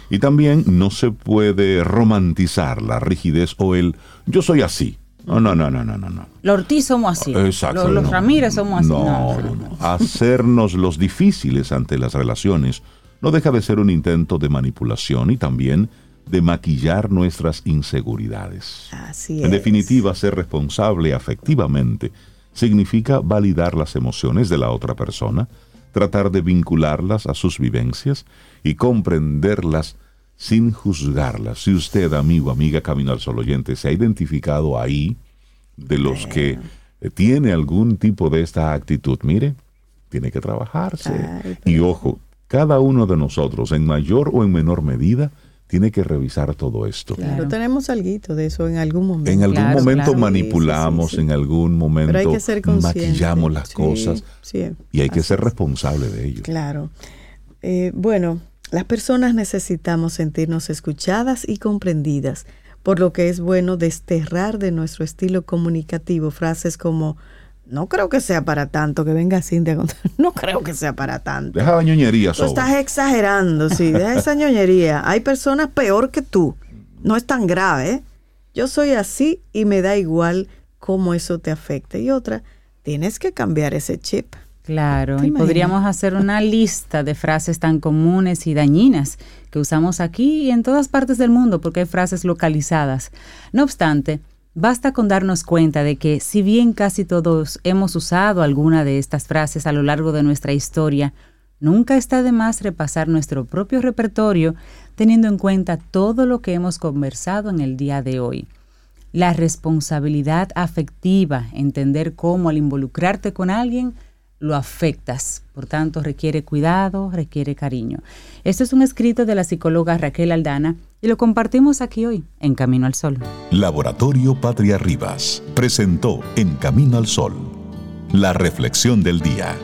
Y también no se puede romantizar la rigidez o el yo soy así. No, no, no, no, no, no.
Los Ortiz somos así. Exacto. Los, Ramírez somos así.
No, no, no. Hacernos los difíciles ante las relaciones no deja de ser un intento de manipulación y también de maquillar nuestras inseguridades.
Así
es. En definitiva, ser responsable afectivamente significa validar las emociones de la otra persona, tratar de vincularlas a sus vivencias y comprenderlas sin juzgarlas. Si usted, amigo, amiga Camino al Sol oyente, se ha identificado ahí de los que tiene algún tipo de esta actitud, mire, tiene que trabajarse. Y ojo, cada uno de nosotros, en mayor o en menor medida, tiene que revisar todo esto.
Claro, tenemos algo de eso en algún momento.
En algún momento manipulamos, en algún momento maquillamos las cosas y hay que ser responsable de ello.
Claro. Eh, bueno, las personas necesitamos sentirnos escuchadas y comprendidas, por lo que es bueno desterrar de nuestro estilo comunicativo frases como no creo que sea para tanto que venga Cintia contar. *laughs* No creo que sea para tanto.
Deja la ñoñería,
Tú estás exagerando, sí. *laughs* Deja esa ñoñería. Hay personas peor que tú. No es tan grave. ¿eh? Yo soy así y me da igual cómo eso te afecte. Y otra, tienes que cambiar ese chip.
Claro, y podríamos hacer una lista de frases tan comunes y dañinas que usamos aquí y en todas partes del mundo porque hay frases localizadas. No obstante, Basta con darnos cuenta de que si bien casi todos hemos usado alguna de estas frases a lo largo de nuestra historia, nunca está de más repasar nuestro propio repertorio teniendo en cuenta todo lo que hemos conversado en el día de hoy. La responsabilidad afectiva, entender cómo al involucrarte con alguien, lo afectas. Por tanto, requiere cuidado, requiere cariño. Este es un escrito de la psicóloga Raquel Aldana y lo compartimos aquí hoy en Camino al Sol.
Laboratorio Patria Rivas presentó En Camino al Sol la reflexión del día.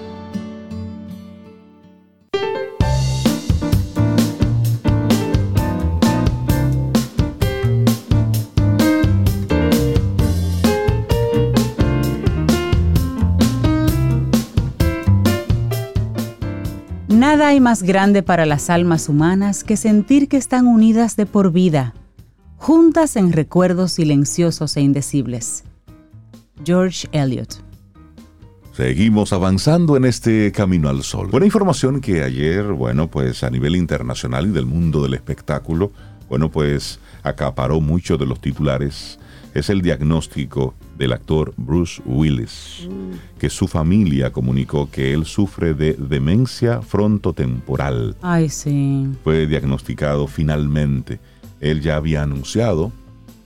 Nada hay más grande para las almas humanas que sentir que están unidas de por vida, juntas en recuerdos silenciosos e indecibles. George Eliot.
Seguimos avanzando en este camino al sol. Buena información que ayer, bueno, pues a nivel internacional y del mundo del espectáculo, bueno, pues acaparó mucho de los titulares. Es el diagnóstico del actor Bruce Willis, que su familia comunicó que él sufre de demencia frontotemporal.
Ay, sí.
Fue diagnosticado finalmente. Él ya había anunciado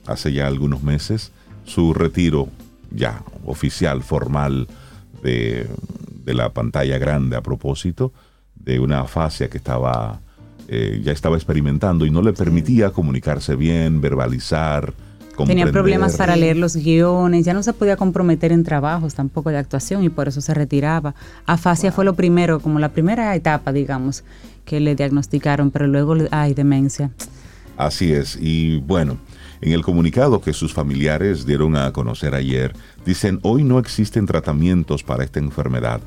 hace ya algunos meses su retiro ya oficial, formal de, de la pantalla grande a propósito de una afasia que estaba eh, ya estaba experimentando y no le permitía comunicarse bien, verbalizar.
Tenía problemas para leer los guiones, ya no se podía comprometer en trabajos tampoco de actuación y por eso se retiraba. Afasia fue lo primero, como la primera etapa, digamos, que le diagnosticaron, pero luego hay demencia.
Así es, y bueno, en el comunicado que sus familiares dieron a conocer ayer, dicen, hoy no existen tratamientos para esta enfermedad,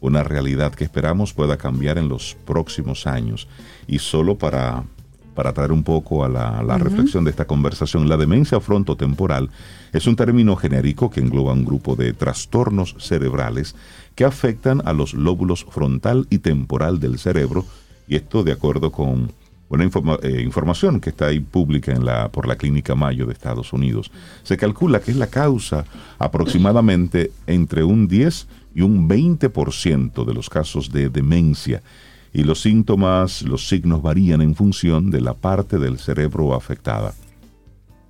una realidad que esperamos pueda cambiar en los próximos años. Y solo para para traer un poco a la, reflexión de esta conversación, la demencia frontotemporal es un término genérico que engloba un grupo de trastornos cerebrales que afectan a los lóbulos frontal y temporal del cerebro, y esto de acuerdo con una eh, información que está ahí pública en la, por la Clínica Mayo de Estados Unidos. Se calcula que es la causa aproximadamente entre un 10 y un 20% de los casos de demencia y los síntomas, los signos varían en función de la parte del cerebro afectada.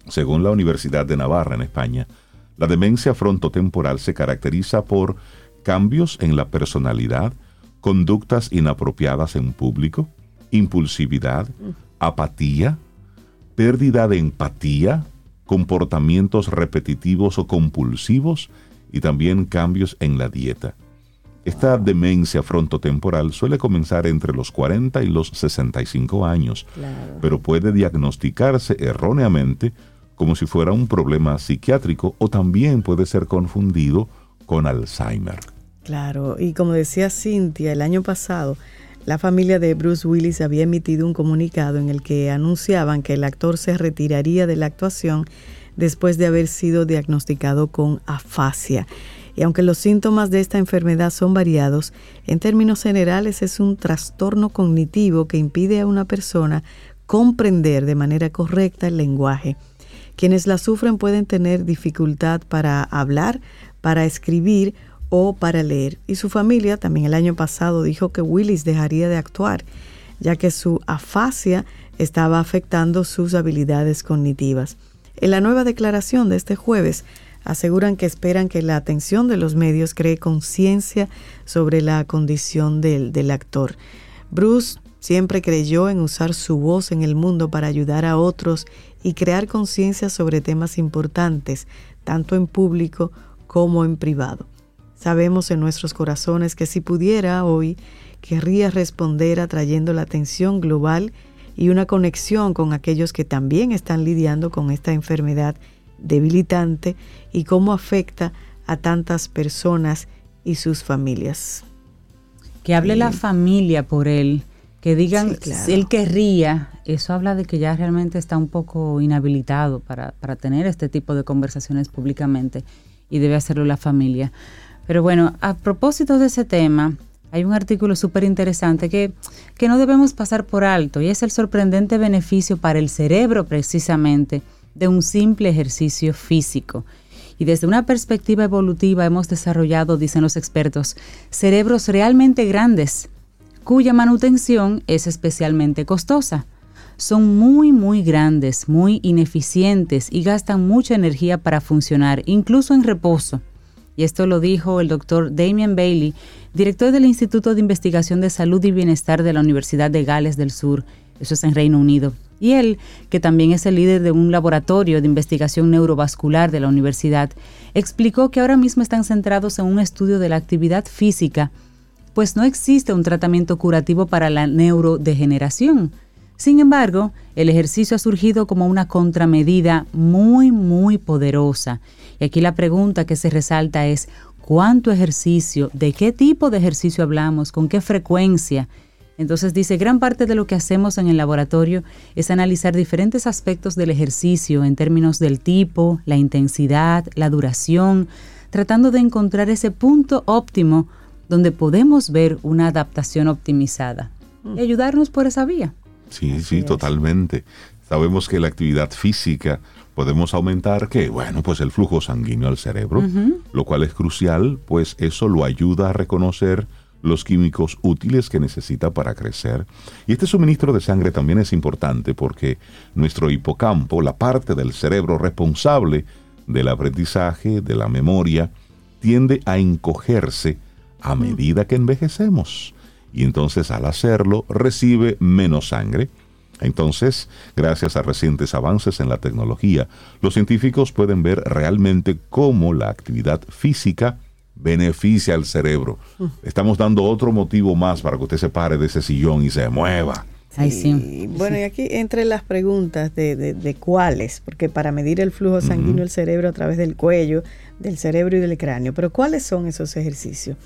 Según la Universidad de Navarra en España, la demencia frontotemporal se caracteriza por cambios en la personalidad, conductas inapropiadas en público, impulsividad, apatía, pérdida de empatía, comportamientos repetitivos o compulsivos y también cambios en la dieta. Esta demencia frontotemporal suele comenzar entre los 40 y los 65 años, pero puede diagnosticarse erróneamente como si fuera un problema psiquiátrico o también puede ser confundido con Alzheimer.
Claro, y como decía Cintia, el año pasado la familia de Bruce Willis había emitido un comunicado en el que anunciaban que el actor se retiraría de la actuación después de haber sido diagnosticado con afasia y aunque los síntomas de esta enfermedad son variados, en términos generales es un trastorno cognitivo que impide a una persona comprender de manera correcta el lenguaje. Quienes la sufren pueden tener dificultad para hablar, para escribir o para leer. Y su familia también el año pasado dijo que Willis dejaría de actuar, ya que su afasia estaba afectando sus habilidades cognitivas. En la nueva declaración de este jueves, aseguran que esperan que la atención de los medios cree conciencia sobre la condición del, del actor. Bruce siempre creyó en usar su voz en el mundo para ayudar a otros y crear conciencia sobre temas importantes, tanto en público como en privado. Sabemos en nuestros corazones que si pudiera hoy, querría responder atrayendo la atención global y una conexión con aquellos que también están lidiando con esta enfermedad debilitante y cómo afecta a tantas personas y sus familias.
Que hable la familia por él, que digan, si él querría, eso habla de que ya realmente está un poco inhabilitado para, para tener este tipo de conversaciones públicamente y debe hacerlo la familia. Pero bueno, a propósito de ese tema, hay un artículo súper interesante que, que no debemos pasar por alto y es el sorprendente beneficio para el cerebro precisamente de un simple ejercicio físico. Y desde una perspectiva evolutiva hemos desarrollado, dicen los expertos, cerebros realmente grandes, cuya manutención es especialmente costosa. Son muy, muy grandes, muy ineficientes y gastan mucha energía para funcionar, incluso en reposo. Y esto lo dijo el doctor Damien Bailey, director del Instituto de Investigación de Salud y Bienestar de la Universidad de Gales del Sur, eso es en Reino Unido. Y él, que también es el líder de un laboratorio de investigación neurovascular de la universidad, explicó que ahora mismo están centrados en un estudio de la actividad física, pues no existe un tratamiento curativo para la neurodegeneración. Sin embargo, el ejercicio ha surgido como una contramedida muy, muy poderosa. Y aquí la pregunta que se resalta es, ¿cuánto ejercicio? ¿De qué tipo de ejercicio hablamos? ¿Con qué frecuencia? Entonces dice, gran parte de lo que hacemos en el laboratorio es analizar diferentes aspectos del ejercicio en términos del tipo, la intensidad, la duración, tratando de encontrar ese punto óptimo donde podemos ver una adaptación optimizada y ayudarnos por esa vía.
Sí, sí, totalmente. Sabemos que la actividad física podemos aumentar que, bueno, pues el flujo sanguíneo al cerebro, lo cual es crucial, pues eso lo ayuda a reconocer los químicos útiles que necesita para crecer. Y este suministro de sangre también es importante porque nuestro hipocampo, la parte del cerebro responsable del aprendizaje, de la memoria, tiende a encogerse a medida que envejecemos. Y entonces al hacerlo recibe menos sangre. Entonces, gracias a recientes avances en la tecnología, los científicos pueden ver realmente cómo la actividad física beneficia al cerebro. Estamos dando otro motivo más para que usted se pare de ese sillón y se mueva.
Sí. Bueno, y aquí entre las preguntas de, de, cuáles, porque para medir el flujo sanguíneo del cerebro a través del cuello, del cerebro y del cráneo, pero ¿cuáles son esos ejercicios?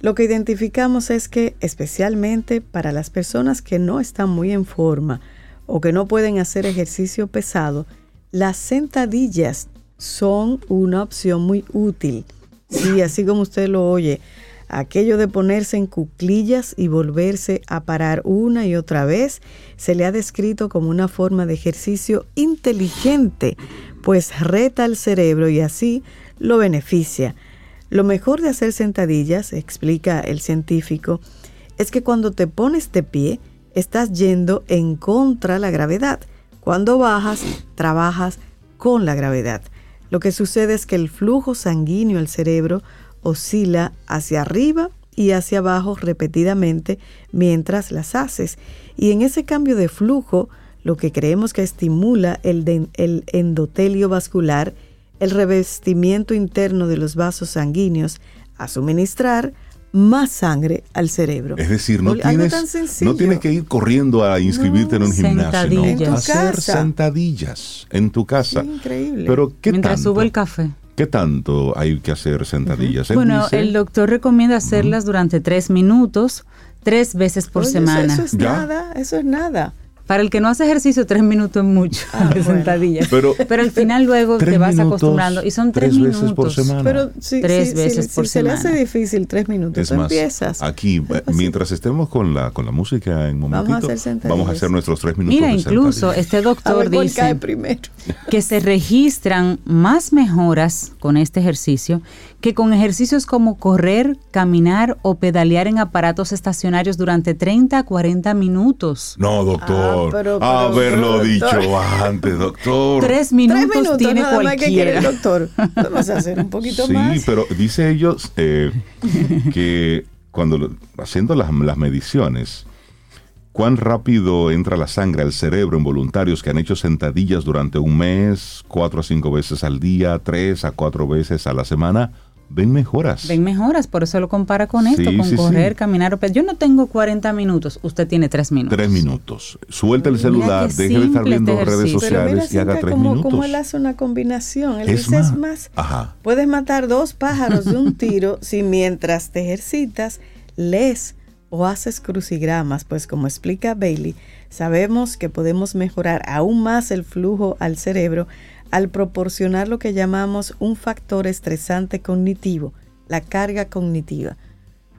Lo que identificamos es que especialmente para las personas que no están muy en forma o que no pueden hacer ejercicio pesado, las sentadillas son una opción muy útil Sí, así como usted lo oye, aquello de ponerse en cuclillas y volverse a parar una y otra vez, se le ha descrito como una forma de ejercicio inteligente, pues reta al cerebro y así lo beneficia. Lo mejor de hacer sentadillas, explica el científico, es que cuando te pones de pie, estás yendo en contra la gravedad. Cuando bajas, trabajas con la gravedad. Lo que sucede es que el flujo sanguíneo al cerebro oscila hacia arriba y hacia abajo repetidamente mientras las haces. Y en ese cambio de flujo, lo que creemos que estimula el, el endotelio vascular, el revestimiento interno de los vasos sanguíneos, a suministrar más sangre al cerebro.
Es decir, no, tienes, no tienes que ir corriendo a inscribirte en un gimnasio, no, hacer sentadillas en tu casa.
increíble.
Pero ¿qué
Mientras
tanto?
subo el café.
¿Qué tanto hay que hacer sentadillas?
Bueno, el doctor recomienda hacerlas durante tres minutos, tres veces por semana.
Eso, es nada, eso es nada.
Para el que no hace ejercicio, tres minutos es mucho ah, *laughs* de sentadillas. Pero, pero al final luego te vas acostumbrando. Y son tres,
tres
veces
minutos. por semana.
Pero si,
tres veces por
si
semana.
se le hace difícil tres minutos,
es más,
empiezas.
Aquí, *laughs* mientras estemos con la, con la música en un momentito,
vamos a hacer,
vamos a hacer nuestros tres minutos
Mira,
de
incluso este doctor dice *laughs* que se registran más mejoras con este ejercicio que con ejercicios como correr, caminar o pedalear en aparatos estacionarios durante 30 a 40 minutos.
No, doctor.
Ah, pero, pero,
Haberlo
pero,
dicho
doctor.
antes, doctor.
Tres minutos,
Tres minutos
tiene
nada más que quiere
cualquiera.
el doctor. *laughs* Vamos a hacer un poquito
sí,
más.
pero dice ellos eh, que cuando haciendo las, las mediciones, cuán rápido entra la sangre al cerebro en voluntarios que han hecho sentadillas durante un mes, cuatro a cinco veces al día, tres a cuatro veces a la semana, ven mejoras.
Ven mejoras, por eso lo compara con esto,
Sí,
con
sí,
correr,
sí.
caminar. Yo no tengo 40 minutos, usted tiene tres minutos.
Tres minutos. Suelta el celular, deje de estar
simple
viendo
este
redes.
Pero mira,
sociales y haga
Cintia,
tres
cómo,
minutos.
cómo él hace una combinación. Él
Es
dice, es
más.
más,
Ajá.
puedes matar dos pájaros de un *laughs* tiro si mientras te ejercitas, lees o haces crucigramas. Pues como explica Bailey, sabemos que podemos mejorar aún más el flujo al cerebro al proporcionar lo que llamamos un factor estresante cognitivo, la carga cognitiva.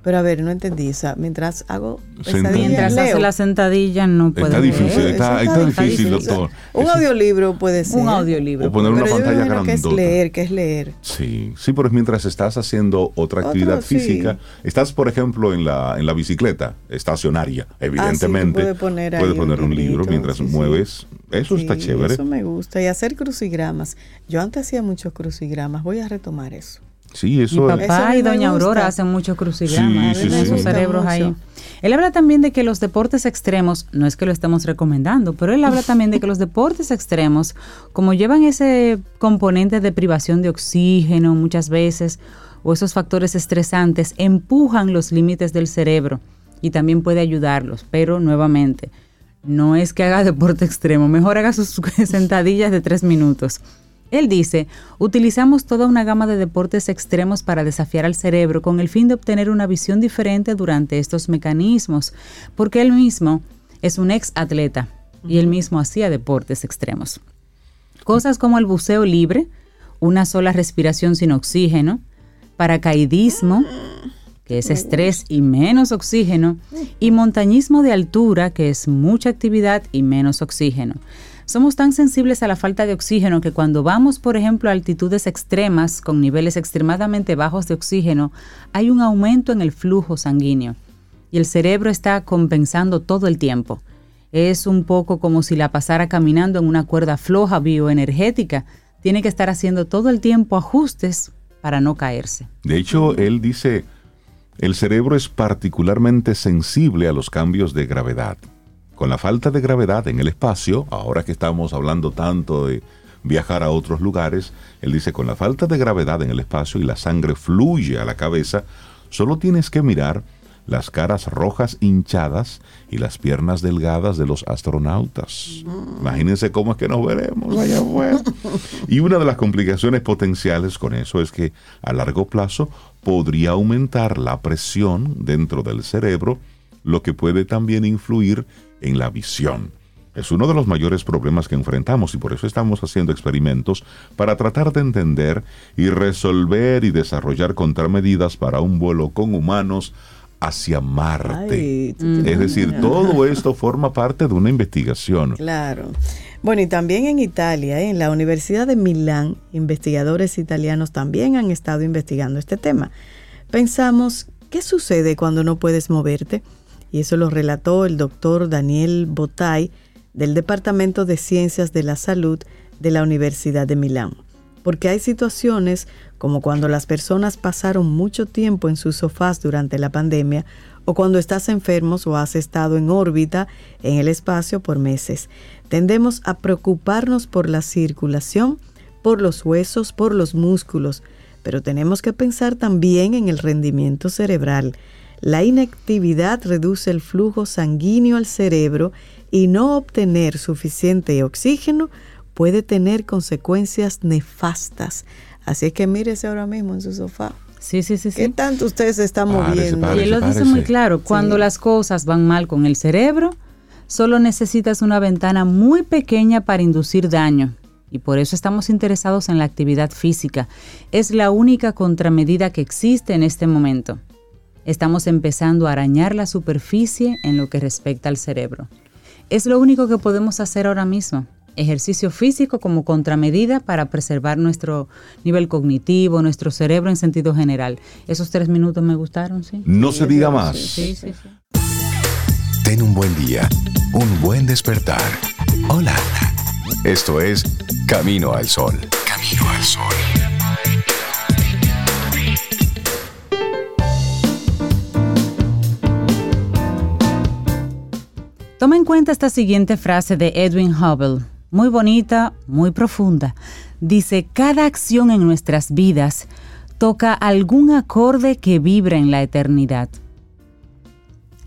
Pero a ver, no entendí. O sea, mientras hago
Sentadilla.
Mientras
leo.
hace la sentadilla no puede
Está difícil, está,
está
está difícil, doctor.
Un
Eso-
audiolibro puede ser.
Un audiolibro.
O poner una
Pero
pantalla
imagino que es leer, que es leer.
Sí, sí, pero es mientras estás haciendo otra
Otro,
actividad
sí.
física. Estás, por ejemplo, en la, en la bicicleta estacionaria, evidentemente.
puede poner ahí
puedes poner
un
un libro mientras
sí,
mueves. Eso está chévere.
Eso me gusta. Y hacer crucigramas. Yo antes hacía muchos crucigramas. Voy a retomar eso.
Sí, eso
Mi papá
Eso
y doña. Aurora hacen muchos crucigramas
Sí, Me
cerebros ahí. Él habla también de que los deportes extremos, no es que lo estemos recomendando, pero él habla también de que los deportes extremos, como llevan ese componente de privación de oxígeno muchas veces, o esos factores estresantes, empujan los límites del cerebro y también puede ayudarlos, pero nuevamente, no es que haga *laughs* deporte extremo, mejor haga sus *laughs* sentadillas de tres minutos. Él dice, utilizamos toda una gama de deportes extremos para desafiar al cerebro con el fin de obtener una visión diferente durante estos mecanismos, porque él mismo es un ex atleta y él mismo hacía deportes extremos. Cosas como el buceo libre, una sola respiración sin oxígeno, paracaidismo, que es estrés y menos oxígeno, y montañismo de altura, que es mucha actividad y menos oxígeno. Somos tan sensibles a la falta de oxígeno que cuando vamos, por ejemplo, a altitudes extremas con niveles extremadamente bajos de oxígeno, hay un aumento en el flujo sanguíneo y el cerebro está compensando todo el tiempo. Es un poco como si la pasara caminando en una cuerda floja bioenergética. Tiene que estar haciendo todo el tiempo ajustes para no caerse.
De hecho, él dice, el cerebro es particularmente sensible a los cambios de gravedad. Con la falta de gravedad en el espacio, ahora que estamos hablando tanto de viajar a otros lugares, él dice, con la falta de gravedad en el espacio y la sangre fluye a la cabeza, solo tienes que mirar las caras rojas hinchadas y las piernas delgadas de los astronautas. Imagínense cómo es que nos veremos allá afuera. Y una de las complicaciones potenciales con eso es que a largo plazo podría aumentar la presión dentro del cerebro, lo que puede también influir en la visión. Es uno de los mayores problemas que enfrentamos y por eso estamos haciendo experimentos para tratar de entender y resolver y desarrollar contramedidas para un vuelo con humanos hacia Marte.
Ay,
Es decir, todo *laughs* esto forma parte de una investigación.
Claro. Bueno, y también en Italia, ¿eh? en la Universidad de Milán, investigadores italianos también han estado investigando este tema. Pensamos, ¿qué sucede cuando no puedes moverte? Y eso lo relató el doctor Daniel Botay del Departamento de Ciencias de la Salud de la Universidad de Milán. Porque hay situaciones como cuando las personas pasaron mucho tiempo en sus sofás durante la pandemia o cuando estás enfermos o has estado en órbita en el espacio por meses. Tendemos a preocuparnos por la circulación, por los huesos, por los músculos, pero tenemos que pensar también en el rendimiento cerebral. La inactividad reduce el flujo sanguíneo al cerebro y no obtener suficiente oxígeno puede tener consecuencias nefastas. Así es que mírese ahora mismo en su sofá.
Sí, sí, sí,
¿Qué
sí.
tanto usted se está
Párese,
moviendo?
párese.
Y él lo dice muy claro, cuando
Sí.
las cosas van mal con el cerebro, solo necesitas una ventana muy pequeña para inducir daño. Y por eso estamos interesados en la actividad física. Es la única contramedida que existe en este momento. Estamos empezando a arañar la superficie en lo que respecta al cerebro. Es lo único que podemos hacer ahora mismo. Ejercicio físico como contramedida para preservar nuestro nivel cognitivo, nuestro cerebro en sentido general. Esos tres minutos me gustaron, sí.
No se diga más.
Sí, sí, sí.
Ten un buen día, un buen despertar. Hola. Esto es Camino al Sol. Camino al Sol.
Toma en cuenta esta siguiente frase de Edwin Hubble, muy bonita, muy profunda. Dice, cada acción en nuestras vidas toca algún acorde que vibra en la eternidad.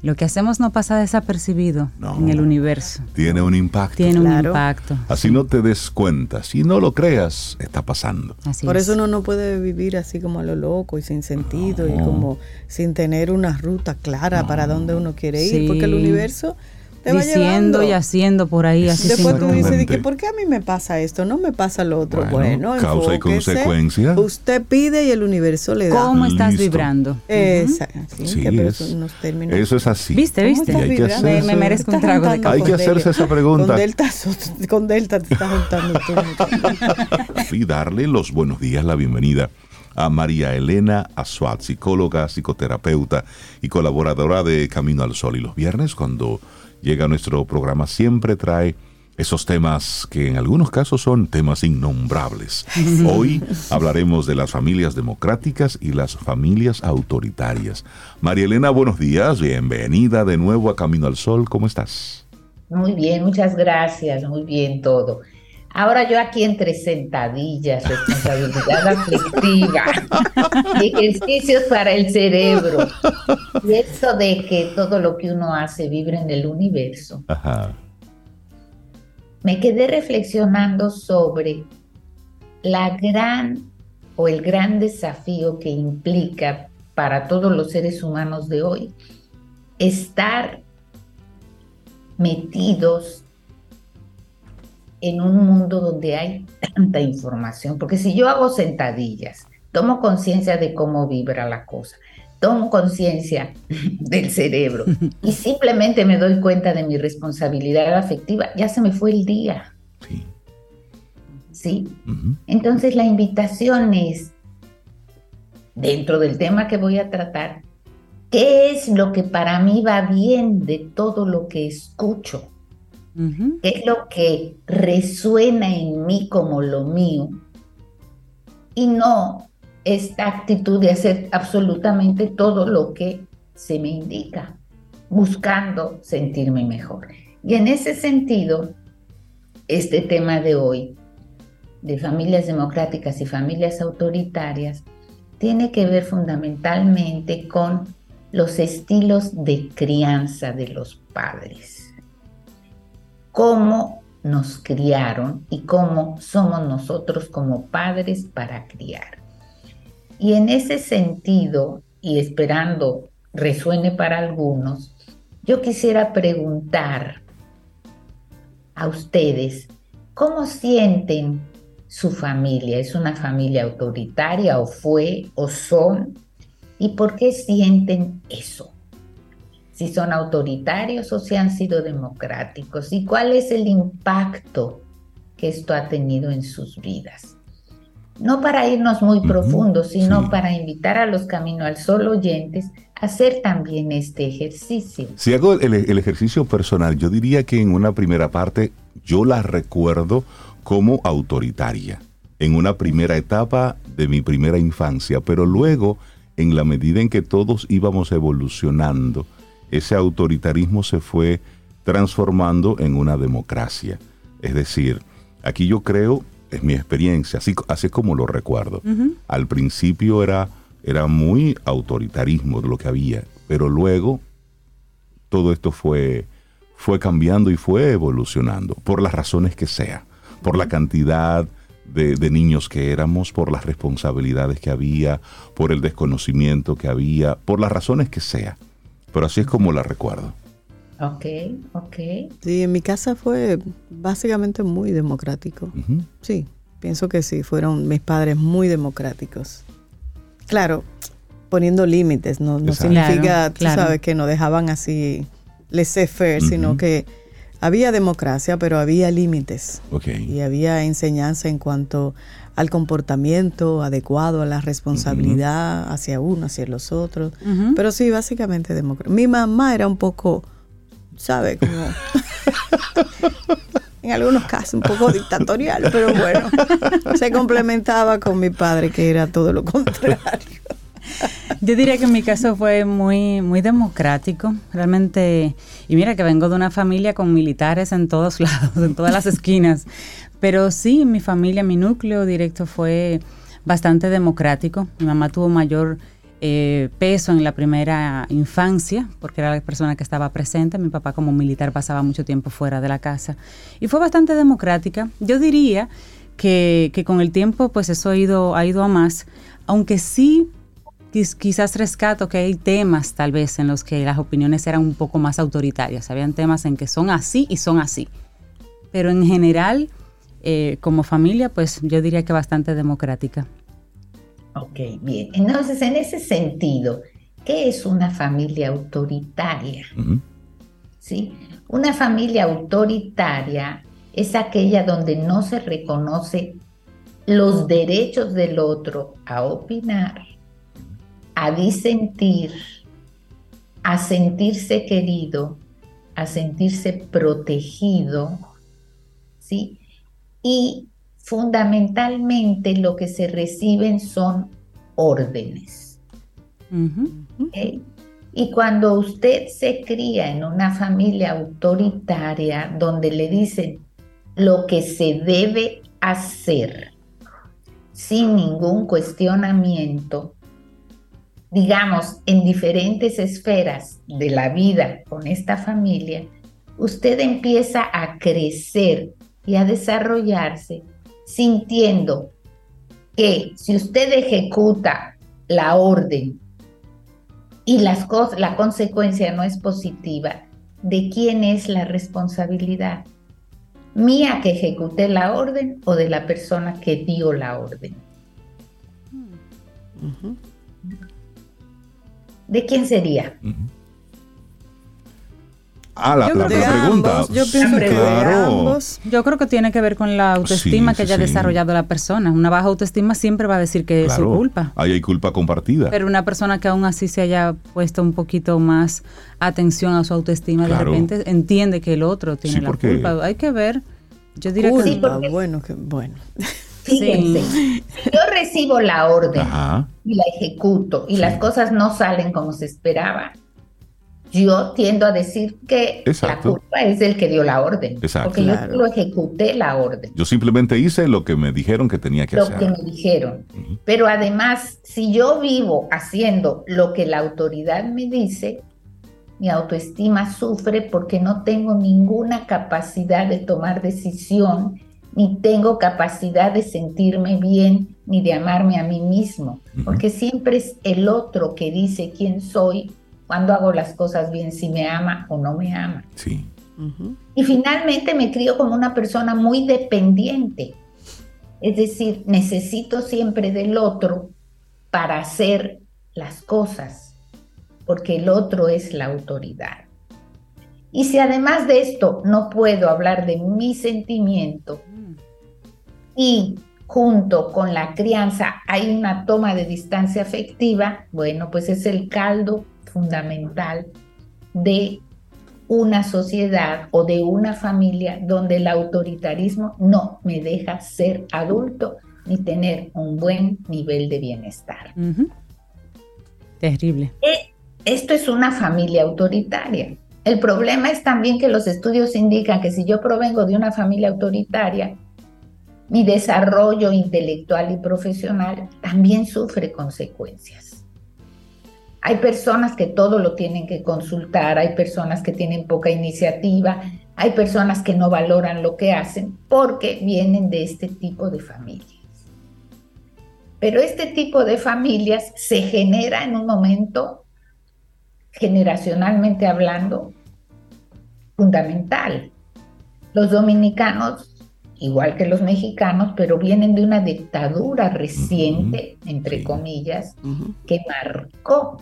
Lo que hacemos no pasa desapercibido
No.
en el universo.
Tiene un impacto.
Tiene un
Claro.
impacto.
Así no te des cuenta. Si no lo creas, está pasando.
Así
Por
es.
eso uno no puede vivir así como a lo loco y sin sentido y como sin tener una ruta clara para dónde uno quiere ir,
Sí.
porque el universo
Diciendo y haciendo por ahí así
Después tú dices, que, ¿por qué a mí me pasa esto? No me pasa lo otro.
Bueno,
Bueno,
causa y consecuencia.
Usted pide y el universo le da.
¿Cómo estás
Listo.
vibrando?
Esa- sí,
es-. Eso es así.
¿Viste,
¿Cómo
viste?
Hay que hacerse-
Me- me merezco un trago de
Hay que hacerse esa pregunta.
Con Delta, con Delta te estás juntando tú. *laughs*
y darle los buenos días, la bienvenida a María Elena Azuat, psicóloga, psicoterapeuta y colaboradora de Camino al Sol. Y los viernes, cuando llega a nuestro programa, siempre trae esos temas que en algunos casos son temas innombrables. *laughs* Hoy hablaremos de las familias democráticas y las familias autoritarias. María Elena, buenos días, bienvenida de nuevo a Camino al Sol, ¿cómo estás?
Muy bien, muchas gracias, muy bien todo. Ahora yo aquí entre sentadillas, responsabilidad aflictiva, ejercicios para el cerebro, y eso de que todo lo que uno hace vibra en el universo.
Ajá
me quedé reflexionando sobre la gran o el gran desafío que implica para todos los seres humanos de hoy estar metidos en un mundo donde hay tanta información, porque si yo hago sentadillas, tomo conciencia de cómo vibra la cosa, tomo conciencia *laughs* del cerebro *laughs* y simplemente me doy cuenta de mi responsabilidad afectiva, ya se me fue el día. Sí. ¿Sí? Entonces la invitación es, dentro del tema que voy a tratar, ¿qué es lo que para mí va bien de todo lo que escucho? ¿Qué es lo que resuena en mí como lo mío? Y no esta actitud de hacer absolutamente todo lo que se me indica, buscando sentirme mejor. Y en ese sentido, este tema de hoy, de familias democráticas y familias autoritarias, tiene que ver fundamentalmente con los estilos de crianza de los padres. Cómo nos criaron y cómo somos nosotros como padres para criar. Y en ese sentido, y esperando resuene para algunos, yo quisiera preguntar a ustedes, ¿cómo sienten su familia? ¿Es una familia autoritaria o fue o son? ¿Y por qué sienten eso? Si son autoritarios o si han sido democráticos y cuál es el impacto que esto ha tenido en sus vidas no para irnos muy profundos, sino para invitar a los Camino al Sol oyentes a hacer también este ejercicio.
Si hago el, el, ejercicio personal, yo diría que en una primera parte yo la recuerdo como autoritaria, en una primera etapa de mi primera infancia, pero luego, en la medida en que todos íbamos evolucionando, ese autoritarismo se fue transformando en una democracia. Es decir, aquí yo creo es mi experiencia, así, así como lo recuerdo. Al principio era, era muy autoritarismo lo que había, pero luego todo esto fue, fue cambiando y fue evolucionando, por las razones que sea, por la cantidad de, de, niños que éramos, por las responsabilidades que había, por el desconocimiento que había, por las razones que sea. Pero así es como la recuerdo.
Ok, ok.
Sí, en mi casa fue básicamente muy democrático. Sí, pienso que sí, fueron mis padres muy democráticos. Claro, poniendo límites, no, no significa, tú sabes, que no dejaban así laissez-faire, sino que había democracia, pero había límites. Y había enseñanza en cuanto al comportamiento adecuado, a la responsabilidad hacia uno, hacia los otros. Pero sí, básicamente democracia. Mi mamá era un poco ¿sabe? Como *laughs* en algunos casos un poco dictatorial, pero bueno, se complementaba con mi padre, que era todo lo contrario.
Yo diría que en mi caso fue muy, muy democrático, realmente. Y mira que vengo de una familia con militares en todos *laughs* lados, en todas las esquinas. Pero sí, mi familia, mi núcleo directo fue bastante democrático. Mi mamá tuvo mayor eh, peso en la primera infancia, porque era la persona que estaba presente. Mi papá como militar pasaba mucho tiempo fuera de la casa. Y fue bastante democrática. Yo diría que, con el tiempo pues eso ha ido, ha ido a más, aunque sí quizás rescato que hay temas tal vez en los que las opiniones eran un poco más autoritarias. Habían temas en que son así y son así. Pero en general, eh, como familia, pues yo diría que bastante democrática.
Ok, bien. Entonces, en ese sentido, ¿qué es una familia autoritaria? ¿Sí? Una familia autoritaria es aquella donde no se reconoce los derechos del otro a opinar, a disentir, a sentirse querido, a sentirse protegido ¿sí? Y fundamentalmente lo que se reciben son órdenes. Y cuando usted se cría en una familia autoritaria donde le dicen lo que se debe hacer sin ningún cuestionamiento, digamos, en diferentes esferas de la vida con esta familia, usted empieza a crecer y a desarrollarse sintiendo que si usted ejecuta la orden y las la consecuencia no es positiva, ¿de quién es la responsabilidad? ¿Mía que ejecuté la orden o de la persona que dio la orden? ¿De quién sería?
Ah, la,
Yo
la-
creo
la
que
pregunta.
ambos, yo
Sí,
pienso que
claro.
ambos.
Yo creo que tiene que ver con la autoestima
Sí,
que
sí,
haya
sí.
desarrollado la persona. Una baja autoestima siempre va a decir que es su culpa.
Ahí hay culpa compartida.
Pero una persona que aún así se haya puesto un poquito más atención a su autoestima,
Claro.
de repente entiende que el otro tiene
Sí,
la
porque-
culpa. Hay que ver. Yo diría
Culpa,
que
Sí, porque-
bueno, que, bueno.
Fíjense, si yo recibo la orden
Ajá.
y la ejecuto y las cosas no salen como se esperaba, yo tiendo a decir que
Exacto.
la culpa es del que dio la orden.
Exacto.
Porque
Claro.
yo solo ejecuté la orden,
Yo simplemente hice lo que me dijeron que tenía que
lo
hacer.
que me dijeron. Pero además, si yo vivo haciendo lo que la autoridad me dice, mi autoestima sufre porque no tengo ninguna capacidad de tomar decisión, ni tengo capacidad de sentirme bien, ni de amarme a mí mismo, porque siempre es el otro que dice quién soy, cuando hago las cosas bien, si me ama o no me ama.
Sí.
Ujú.
Y finalmente me crío como una persona muy dependiente. Es decir, necesito siempre del otro para hacer las cosas, porque el otro es la autoridad. Y si además de esto no puedo hablar de mi sentimiento y junto con la crianza hay una toma de distancia afectiva, bueno, pues es el caldo fundamental de una sociedad o de una familia donde el autoritarismo no me deja ser adulto ni tener un buen nivel de bienestar.
Terrible.
Eh, Esto es una familia autoritaria. El problema es también que los estudios indican que si yo provengo de una familia autoritaria, mi desarrollo intelectual y profesional también sufre consecuencias. Hay personas que todo lo tienen que consultar, hay personas que tienen poca iniciativa, hay personas que no valoran lo que hacen porque vienen de este tipo de familias. Pero este tipo de familias se genera en un momento, generacionalmente hablando, fundamental. Los dominicanos, igual que los mexicanos, pero vienen de una dictadura reciente, entre
sí.
comillas, que marcó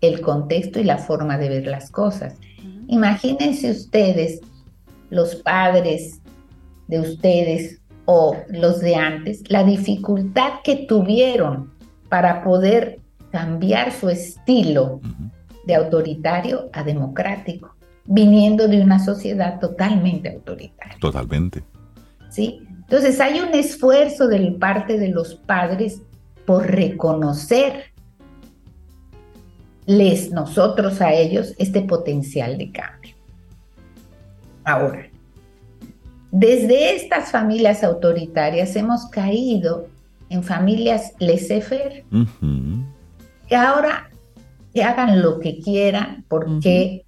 el contexto y la forma de ver las cosas. Imagínense ustedes, los padres de ustedes o los de antes, la dificultad que tuvieron para poder cambiar su estilo de autoritario a democrático, viniendo de una sociedad totalmente autoritaria.
Totalmente.
¿sí? Entonces hay un esfuerzo de parte de los padres por reconocer les nosotros a ellos este potencial de cambio. Ahora, desde estas familias autoritarias hemos caído en familias laissez-faire, que ahora que hagan lo que quieran porque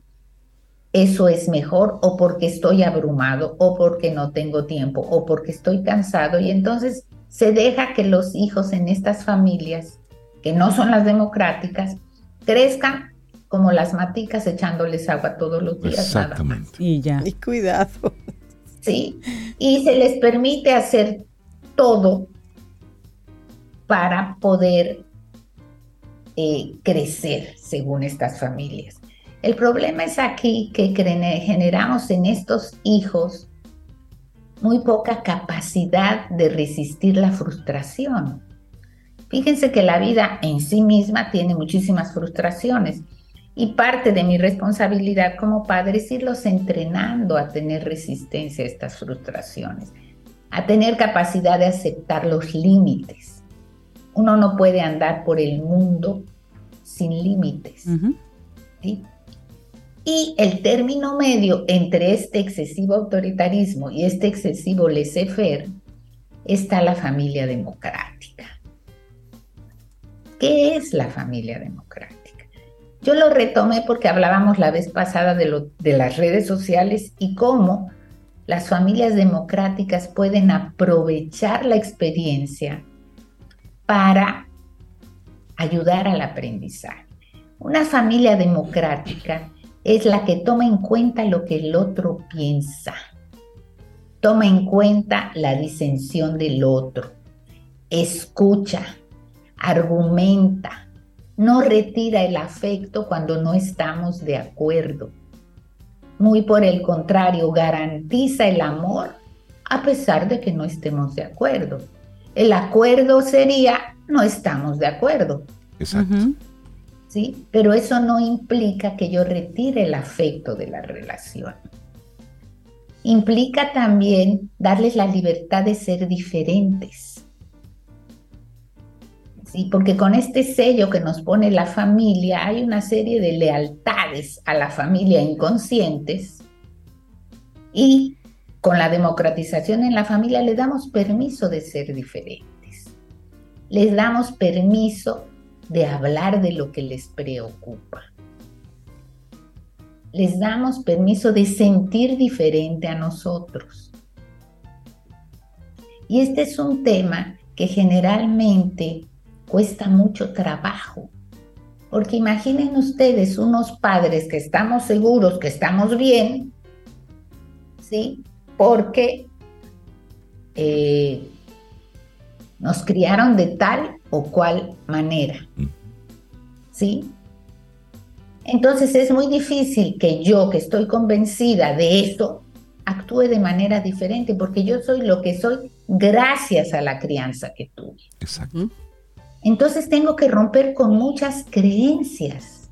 eso es mejor o porque estoy abrumado o porque no tengo tiempo o porque estoy cansado y entonces se deja que los hijos en estas familias que no son las democráticas crezcan como las maticas echándoles agua todos los días. nada más.
Exactamente.
Y ya.
Y cuidado.
¿sí? Y se les permite hacer todo para poder eh, crecer según estas familias. El problema es aquí que generamos en estos hijos muy poca capacidad de resistir la frustración. Fíjense que la vida en sí misma tiene muchísimas frustraciones Y parte de mi responsabilidad como padre es irlos entrenando a tener resistencia a estas frustraciones, a tener capacidad de aceptar los límites. Uno no puede andar por el mundo sin límites. ¿sí? Y el término medio entre este excesivo autoritarismo y este excesivo laissez-faire está la familia democrática. ¿Qué es la familia democrática? Yo lo retomé porque hablábamos la vez pasada de, las redes sociales y cómo las familias democráticas pueden aprovechar la experiencia para ayudar al aprendizaje. Una familia democrática es la que toma en cuenta lo que el otro piensa, toma en cuenta la disensión del otro, escucha, argumenta, no retira el afecto cuando no estamos de acuerdo. Muy por el contrario, garantiza el amor a pesar de que no estemos de acuerdo. El acuerdo sería no estamos de acuerdo.
Exacto.
¿sí? Pero eso no implica que yo retire el afecto de la relación. Implica también darles la libertad de ser diferentes. Sí, porque con este sello que nos pone la familia hay una serie de lealtades a la familia inconscientes y con la democratización en la familia le damos permiso de ser diferentes. Les damos permiso de hablar de lo que les preocupa. Les damos permiso de sentir diferente a nosotros. Y este es un tema que generalmente cuesta mucho trabajo. Porque imaginen ustedes unos padres que estamos seguros que estamos bien, ¿sí? Porque eh, nos criaron de tal o cual manera. ¿Sí? Entonces es muy difícil que yo, que estoy convencida de eso, actúe de manera diferente, porque yo soy lo que soy gracias a la crianza que tuve.
Exacto.
Entonces tengo que romper con muchas creencias.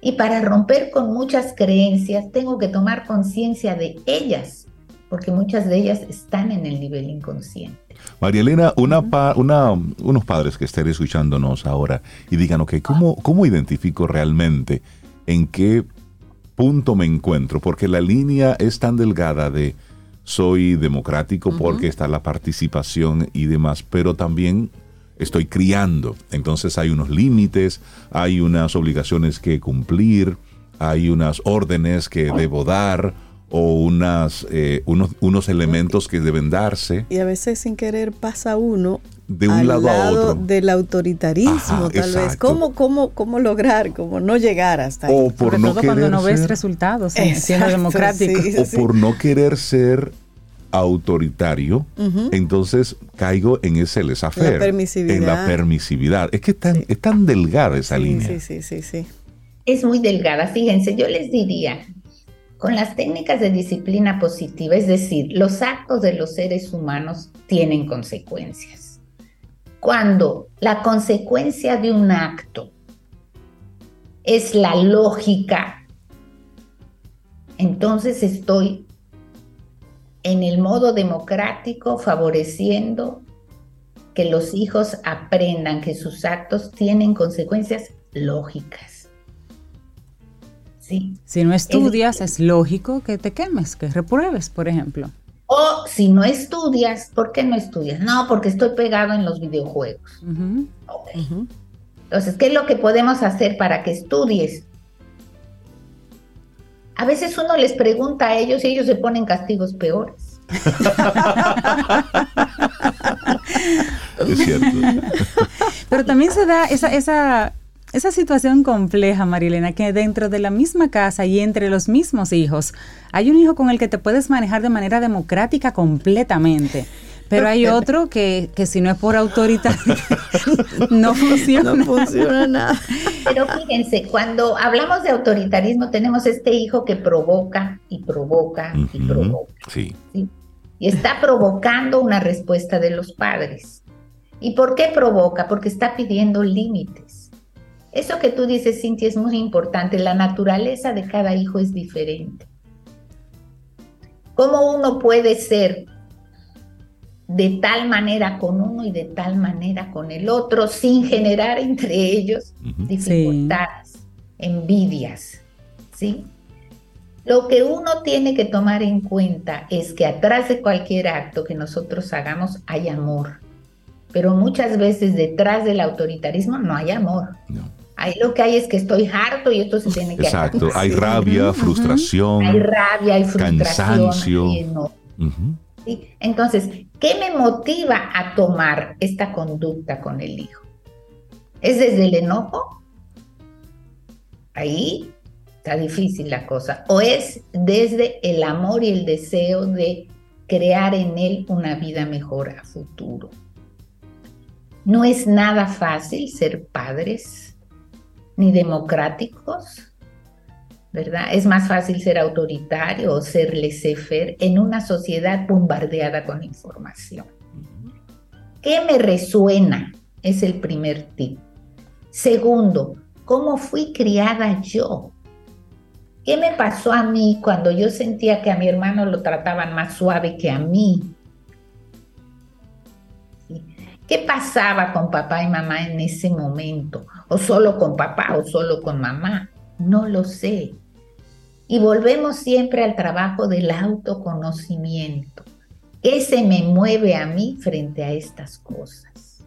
Y para romper con muchas creencias tengo que tomar conciencia de ellas, porque muchas de ellas están en el nivel inconsciente.
María Elena, una, unos padres que estén escuchándonos ahora y digan, ok, ¿cómo, ¿cómo identifico realmente en qué punto me encuentro? Porque la línea es tan delgada de soy democrático porque está la participación y demás, pero también estoy criando. Entonces hay unos límites, hay unas obligaciones que cumplir, hay unas órdenes que debo dar o unas, eh, unos, unos elementos que deben darse.
Y a veces sin querer pasa uno
de un lado, a otro.
del autoritarismo, tal vez. ¿Cómo, cómo, ¿Cómo lograr, cómo no llegar hasta ahí?
O por no
todo cuando no ves resultados siendo democrático.
o por no querer ser autoritario, entonces caigo en ese laissez en la permisividad. Es que tan, es tan delgada esa línea.
Sí, sí, sí, sí.
Es muy delgada. Fíjense, yo les diría, con las técnicas de disciplina positiva, es decir, los actos de los seres humanos tienen consecuencias. Cuando la consecuencia de un acto es la lógica, entonces estoy en el modo democrático favoreciendo que los hijos aprendan que sus actos tienen consecuencias lógicas.
Si no estudias, es, lógico que te quemes, que repruebes, por ejemplo.
O si no estudias, ¿por qué no estudias? No, porque estoy pegado en los videojuegos. Entonces, ¿qué es lo que podemos hacer para que estudies? A veces uno les pregunta a ellos y ellos se ponen castigos peores.
es cierto. *laughs*
Pero también se da esa, esa esa situación compleja, Marilena, que dentro de la misma casa y entre los mismos hijos, hay un hijo con el que te puedes manejar de manera democrática completamente. Pero hay *laughs* otro que, que si no es por autoridad, *laughs* no funciona.
No funciona nada.
Pero fíjense, cuando hablamos de autoritarismo, tenemos este hijo que provoca y provoca y provoca.
sí.
Y está provocando una respuesta de los padres. ¿Y por qué provoca? Porque está pidiendo límites Eso que tú dices, Cintia, es muy importante. La naturaleza de cada hijo es diferente. ¿Cómo uno puede ser de tal manera con uno y de tal manera con el otro sin generar entre ellos dificultades, envidias? ¿Sí? Lo que uno tiene que tomar en cuenta es que atrás de cualquier acto que nosotros hagamos hay amor, pero muchas veces detrás del autoritarismo no hay amor. Ahí lo que hay es que estoy harto y esto se tiene que
Exacto, hay rabia, frustración.
Hay rabia, hay frustración.
Cansancio.
Entonces, ¿qué me motiva a tomar esta conducta con el hijo? ¿Es desde el enojo? Ahí está difícil la cosa. ¿O es desde el amor y el deseo de crear en él una vida mejor a futuro? No es nada fácil ser padres ni democráticos, ¿verdad? Es más fácil ser autoritario o ser laissez-faire en una sociedad bombardeada con información. ¿Qué me resuena? Es el primer tip. Segundo, ¿cómo fui criada yo? ¿Qué me pasó a mí cuando yo sentía que a mi hermano lo trataban más suave que a mí? ¿Qué pasaba con papá y mamá en ese momento? ¿O solo con papá o solo con mamá? No lo sé. Y volvemos siempre al trabajo del autoconocimiento. ¿Qué se me mueve a mí frente a estas cosas?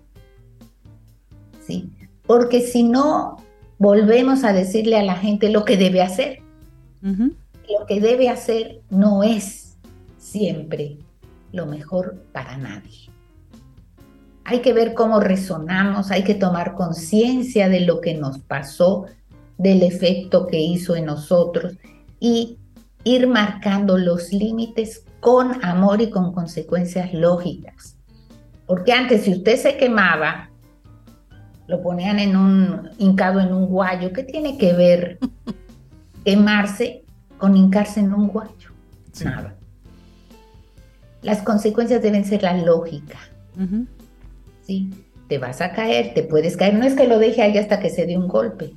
¿Sí? Porque si no, volvemos a decirle a la gente lo que debe hacer. Lo que debe hacer no es siempre lo mejor para nadie. Hay que ver cómo resonamos, hay que tomar conciencia de lo que nos pasó, del efecto que hizo en nosotros y ir marcando los límites con amor y con consecuencias lógicas. Porque antes si usted se quemaba, lo ponían en un hincado en un guayo, ¿qué tiene que ver *laughs* quemarse con hincarse en un guayo? Nada. Las consecuencias deben ser la lógica. ¿sí? Te vas a caer, te puedes caer. No es que lo deje ahí hasta que se dé un golpe,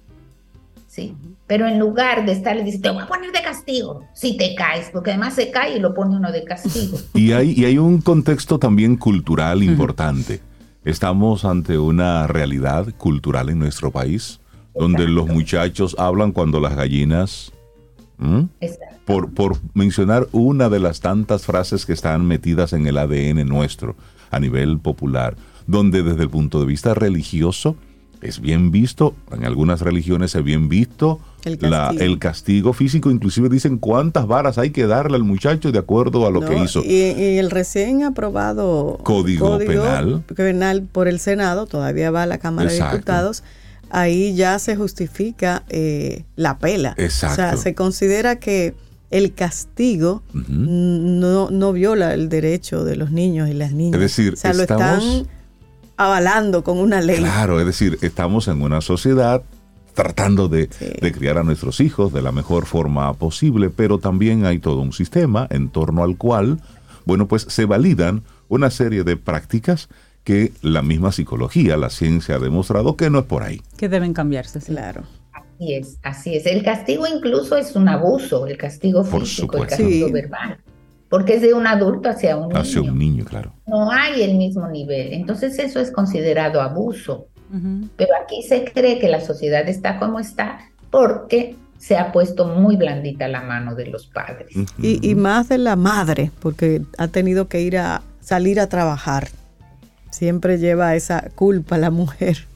¿sí? Pero en lugar de estarle diciendo, te voy a poner de castigo, si te caes, porque además se cae y lo pone uno de castigo. *laughs*
Y hay, y hay un contexto también cultural importante. Estamos ante una realidad cultural en nuestro país, donde los muchachos hablan cuando las gallinas... Por, por mencionar una de las tantas frases que están metidas en el ADN nuestro a nivel popular donde desde el punto de vista religioso es bien visto, en algunas religiones es bien visto el castigo, el castigo físico, inclusive dicen cuántas varas hay que darle al muchacho de acuerdo a lo que hizo.
Y, el recién aprobado
código, penal.
penal por el Senado, todavía va a la Cámara de Diputados, ahí ya se justifica eh, la pela.
Exacto. O sea,
se considera que el castigo no, no viola el derecho de los niños y las niñas.
Es decir,
o sea, lo están avalando con una ley.
Claro, es decir, estamos en una sociedad tratando de, criar a nuestros hijos de la mejor forma posible, pero también hay todo un sistema en torno al cual, bueno, pues se validan una serie de prácticas que la misma psicología, la ciencia ha demostrado que no es por ahí.
Que deben cambiarse,
claro.
Así es, así es. El castigo incluso es un abuso, el castigo físico, el castigo verbal porque es de un adulto hacia un niño.
Hacia un niño, claro.
No hay el mismo nivel. Entonces eso es considerado abuso. Pero aquí se cree que la sociedad está como está porque se ha puesto muy blandita la mano de los padres.
y, y, más de la madre, porque ha tenido que ir a salir a trabajar. Siempre lleva esa culpa la mujer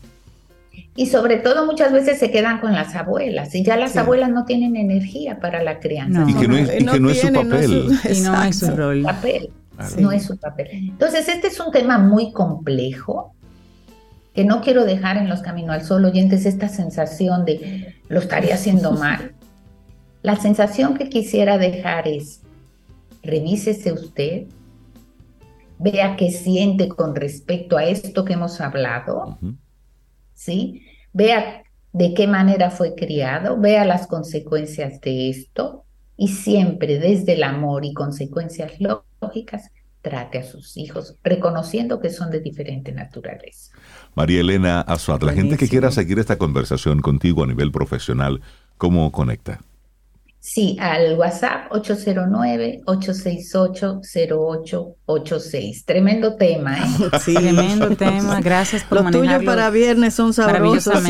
y sobre todo muchas veces se quedan con las abuelas y ya las abuelas no tienen energía para la crianza.
Y que no es, su papel. *laughs*
y no es su rol.
Papel. No es su papel. Entonces, este es un tema muy complejo que no quiero dejar en los Caminos al Sol oyentes esta sensación de lo estaría haciendo *laughs* mal. La sensación que quisiera dejar es, revísese usted, vea qué siente con respecto a esto que hemos hablado. ¿Sí? Vea de qué manera fue criado, vea las consecuencias de esto y siempre desde el amor y consecuencias lógicas, trate a sus hijos, reconociendo que son de diferente naturaleza.
María Elena Azuat, la gente que quiera seguir esta conversación contigo a nivel profesional, ¿cómo conecta?
Sí, al WhatsApp 809-868-0886. Tremendo tema, ¿eh? *laughs*
Sí, tremendo *laughs* tema. Gracias por
Los tuyos para viernes son sabrosos. *laughs*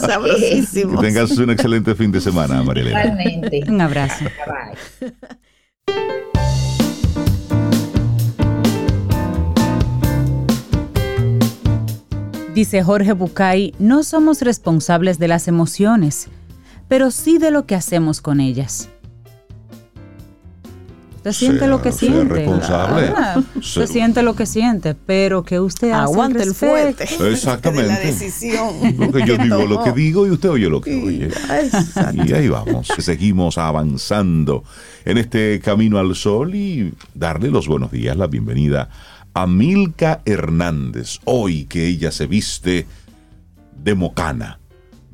Sabrosísimos. Que tengas un excelente fin de semana, María Elena.
Igualmente.
Un abrazo.
Bye.
Dice Jorge Bucay, no somos responsables de las emociones, pero sí de lo que hacemos con ellas. Usted siente
Sea-
lo que
sea
siente.
responsable.
Ah, usted siente lo que siente, pero que usted
Aguante el fuerte.
Exactamente.
De la decisión.
Porque yo *laughs*
que
digo lo que digo y usted oye lo que oye. Y ahí vamos, seguimos avanzando en este camino al sol y darle los buenos días, la bienvenida a Milka Hernández, hoy que ella se viste de mocana.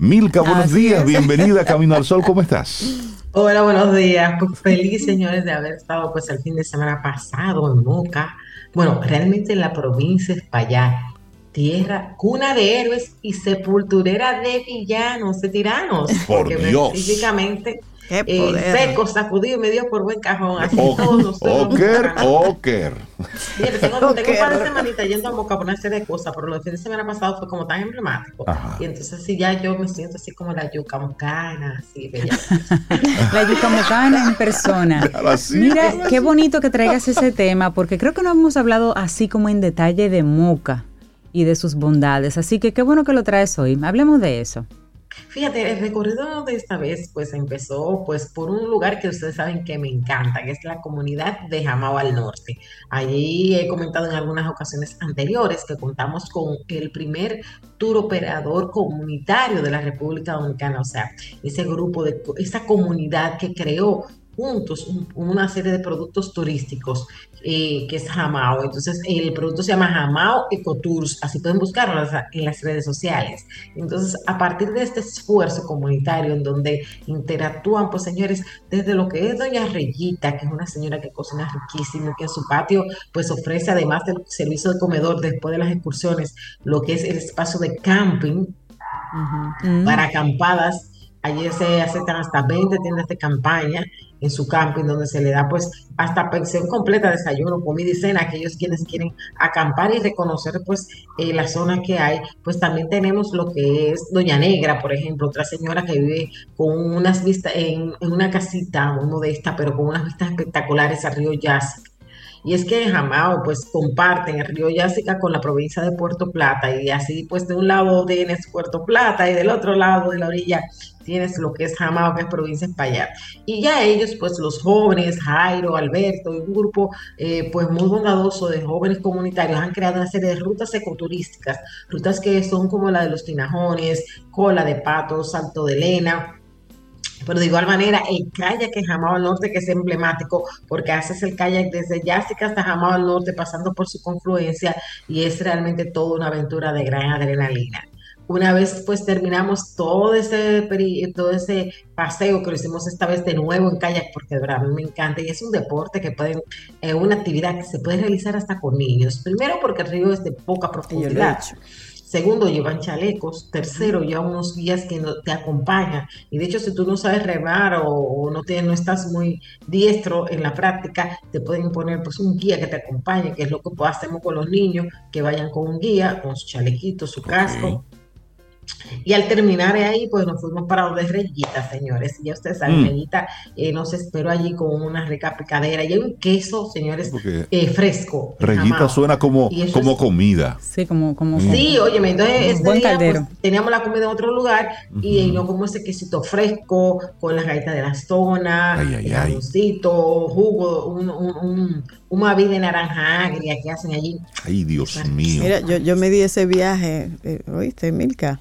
Milka, buenos
Así
días,
es.
bienvenida a Camino al Sol, ¿cómo estás?
Hola, buenos días. Pues feliz, señores, de haber estado pues el fin de semana pasado en Moca. Bueno, realmente en la provincia de Espaillat, tierra, cuna de héroes y sepulturera de villanos, de tiranos.
Por
porque
Dios.
Específicamente, eh, seco, sacudido y me dio por buen cajón. Así
O-
todos
Oker. Oker.
Fíjate, tengo, un par de semanitas yendo a Moca por una serie de cosas, pero el fin de semana pasado fue como tan emblemático.
Ajá.
Y entonces sí, ya yo me siento así como la yuca mocana, así, bella. *laughs*
La yuca mocana en persona. Mira, qué bonito que traigas ese tema, porque creo que no hemos hablado así como en detalle de Moca y de sus bondades. Así que qué bueno que lo traes hoy. Hablemos de eso.
Fíjate, el recorrido de esta vez pues empezó pues por un lugar que ustedes saben que me encanta, que es la comunidad de Jamao al Norte. Allí he comentado en algunas ocasiones anteriores que contamos con el primer tour operador comunitario de la República Dominicana, o sea, ese grupo de esa comunidad que creó juntos un- una serie de productos turísticos eh, que es Jamao. Entonces, el producto se llama Jamao Ecotours, así pueden buscarlo en las- redes sociales. Entonces, a partir de este esfuerzo comunitario en donde interactúan, pues señores, desde lo que es Doña Reyita, que es una señora que cocina riquísimo, que en su patio pues ofrece además del servicio de comedor después de las excursiones, lo que es el espacio de camping
Mm.
para acampadas. Allí se aceptan hasta 20 tiendas de campaña en su camping, donde se le da pues hasta pensión completa, desayuno, comida y cena aquellos quienes quieren acampar y reconocer pues eh, la zona que hay. Pues también tenemos lo que es Doña Negra, por ejemplo, otra señora que vive con unas vistas en, una casita modesta, pero con unas vistas espectaculares al río Yásica. Y es que Jamao pues comparten el río Yásica con la provincia de Puerto Plata y así pues de un lado tienes Puerto Plata y del otro lado de la orilla tienes lo que es Jamao, que es provincia Espaillat. Y ya ellos, pues los jóvenes, Jairo, Alberto y un grupo eh, pues muy bondadoso de jóvenes comunitarios han creado una serie de rutas ecoturísticas, rutas que son como la de los Tinajones, Cola de Pato, Salto de Elena, pero de igual manera, el kayak en Jamao al Norte, que es emblemático, porque haces el kayak desde Yásica hasta Jamao al Norte, pasando por su confluencia, y es realmente toda una aventura de gran adrenalina. Una vez pues terminamos todo ese, todo ese paseo que lo hicimos esta vez de nuevo en kayak, porque a mí me encanta, y es un deporte que pueden, es una actividad que se puede realizar hasta con niños. Primero porque el río es de poca profundidad.
hecho.
Segundo, llevan chalecos. Tercero, llevan unos guías que no- te acompañan. Y de hecho, si tú no sabes remar o, o no, tienes, no estás muy diestro en la práctica, te pueden poner pues un guía que te acompañe, que es lo que hacemos con los niños, que vayan con un guía, con su chalequito, su casco. Y al terminar ahí, pues nos fuimos para donde es Reyita, señores. Ya ustedes saben,
Mm.
Reyita eh, nos esperó allí con una rica picadera. Y hay un queso, señores, eh, fresco.
Reyita suena como, como
es-
comida.
Sí, como, como.
Sí, óyeme, entonces este
Buen
día
caldero.
pues, teníamos la comida en otro lugar y no como ese quesito fresco con las galletas de la zona,
Ay, ay,
el jamoncito, jugo, un, un, un, un maví de naranja agria que hacen allí.
Ay, Dios mío.
Mira, yo, yo me di ese viaje, eh, ¿oíste, Milka?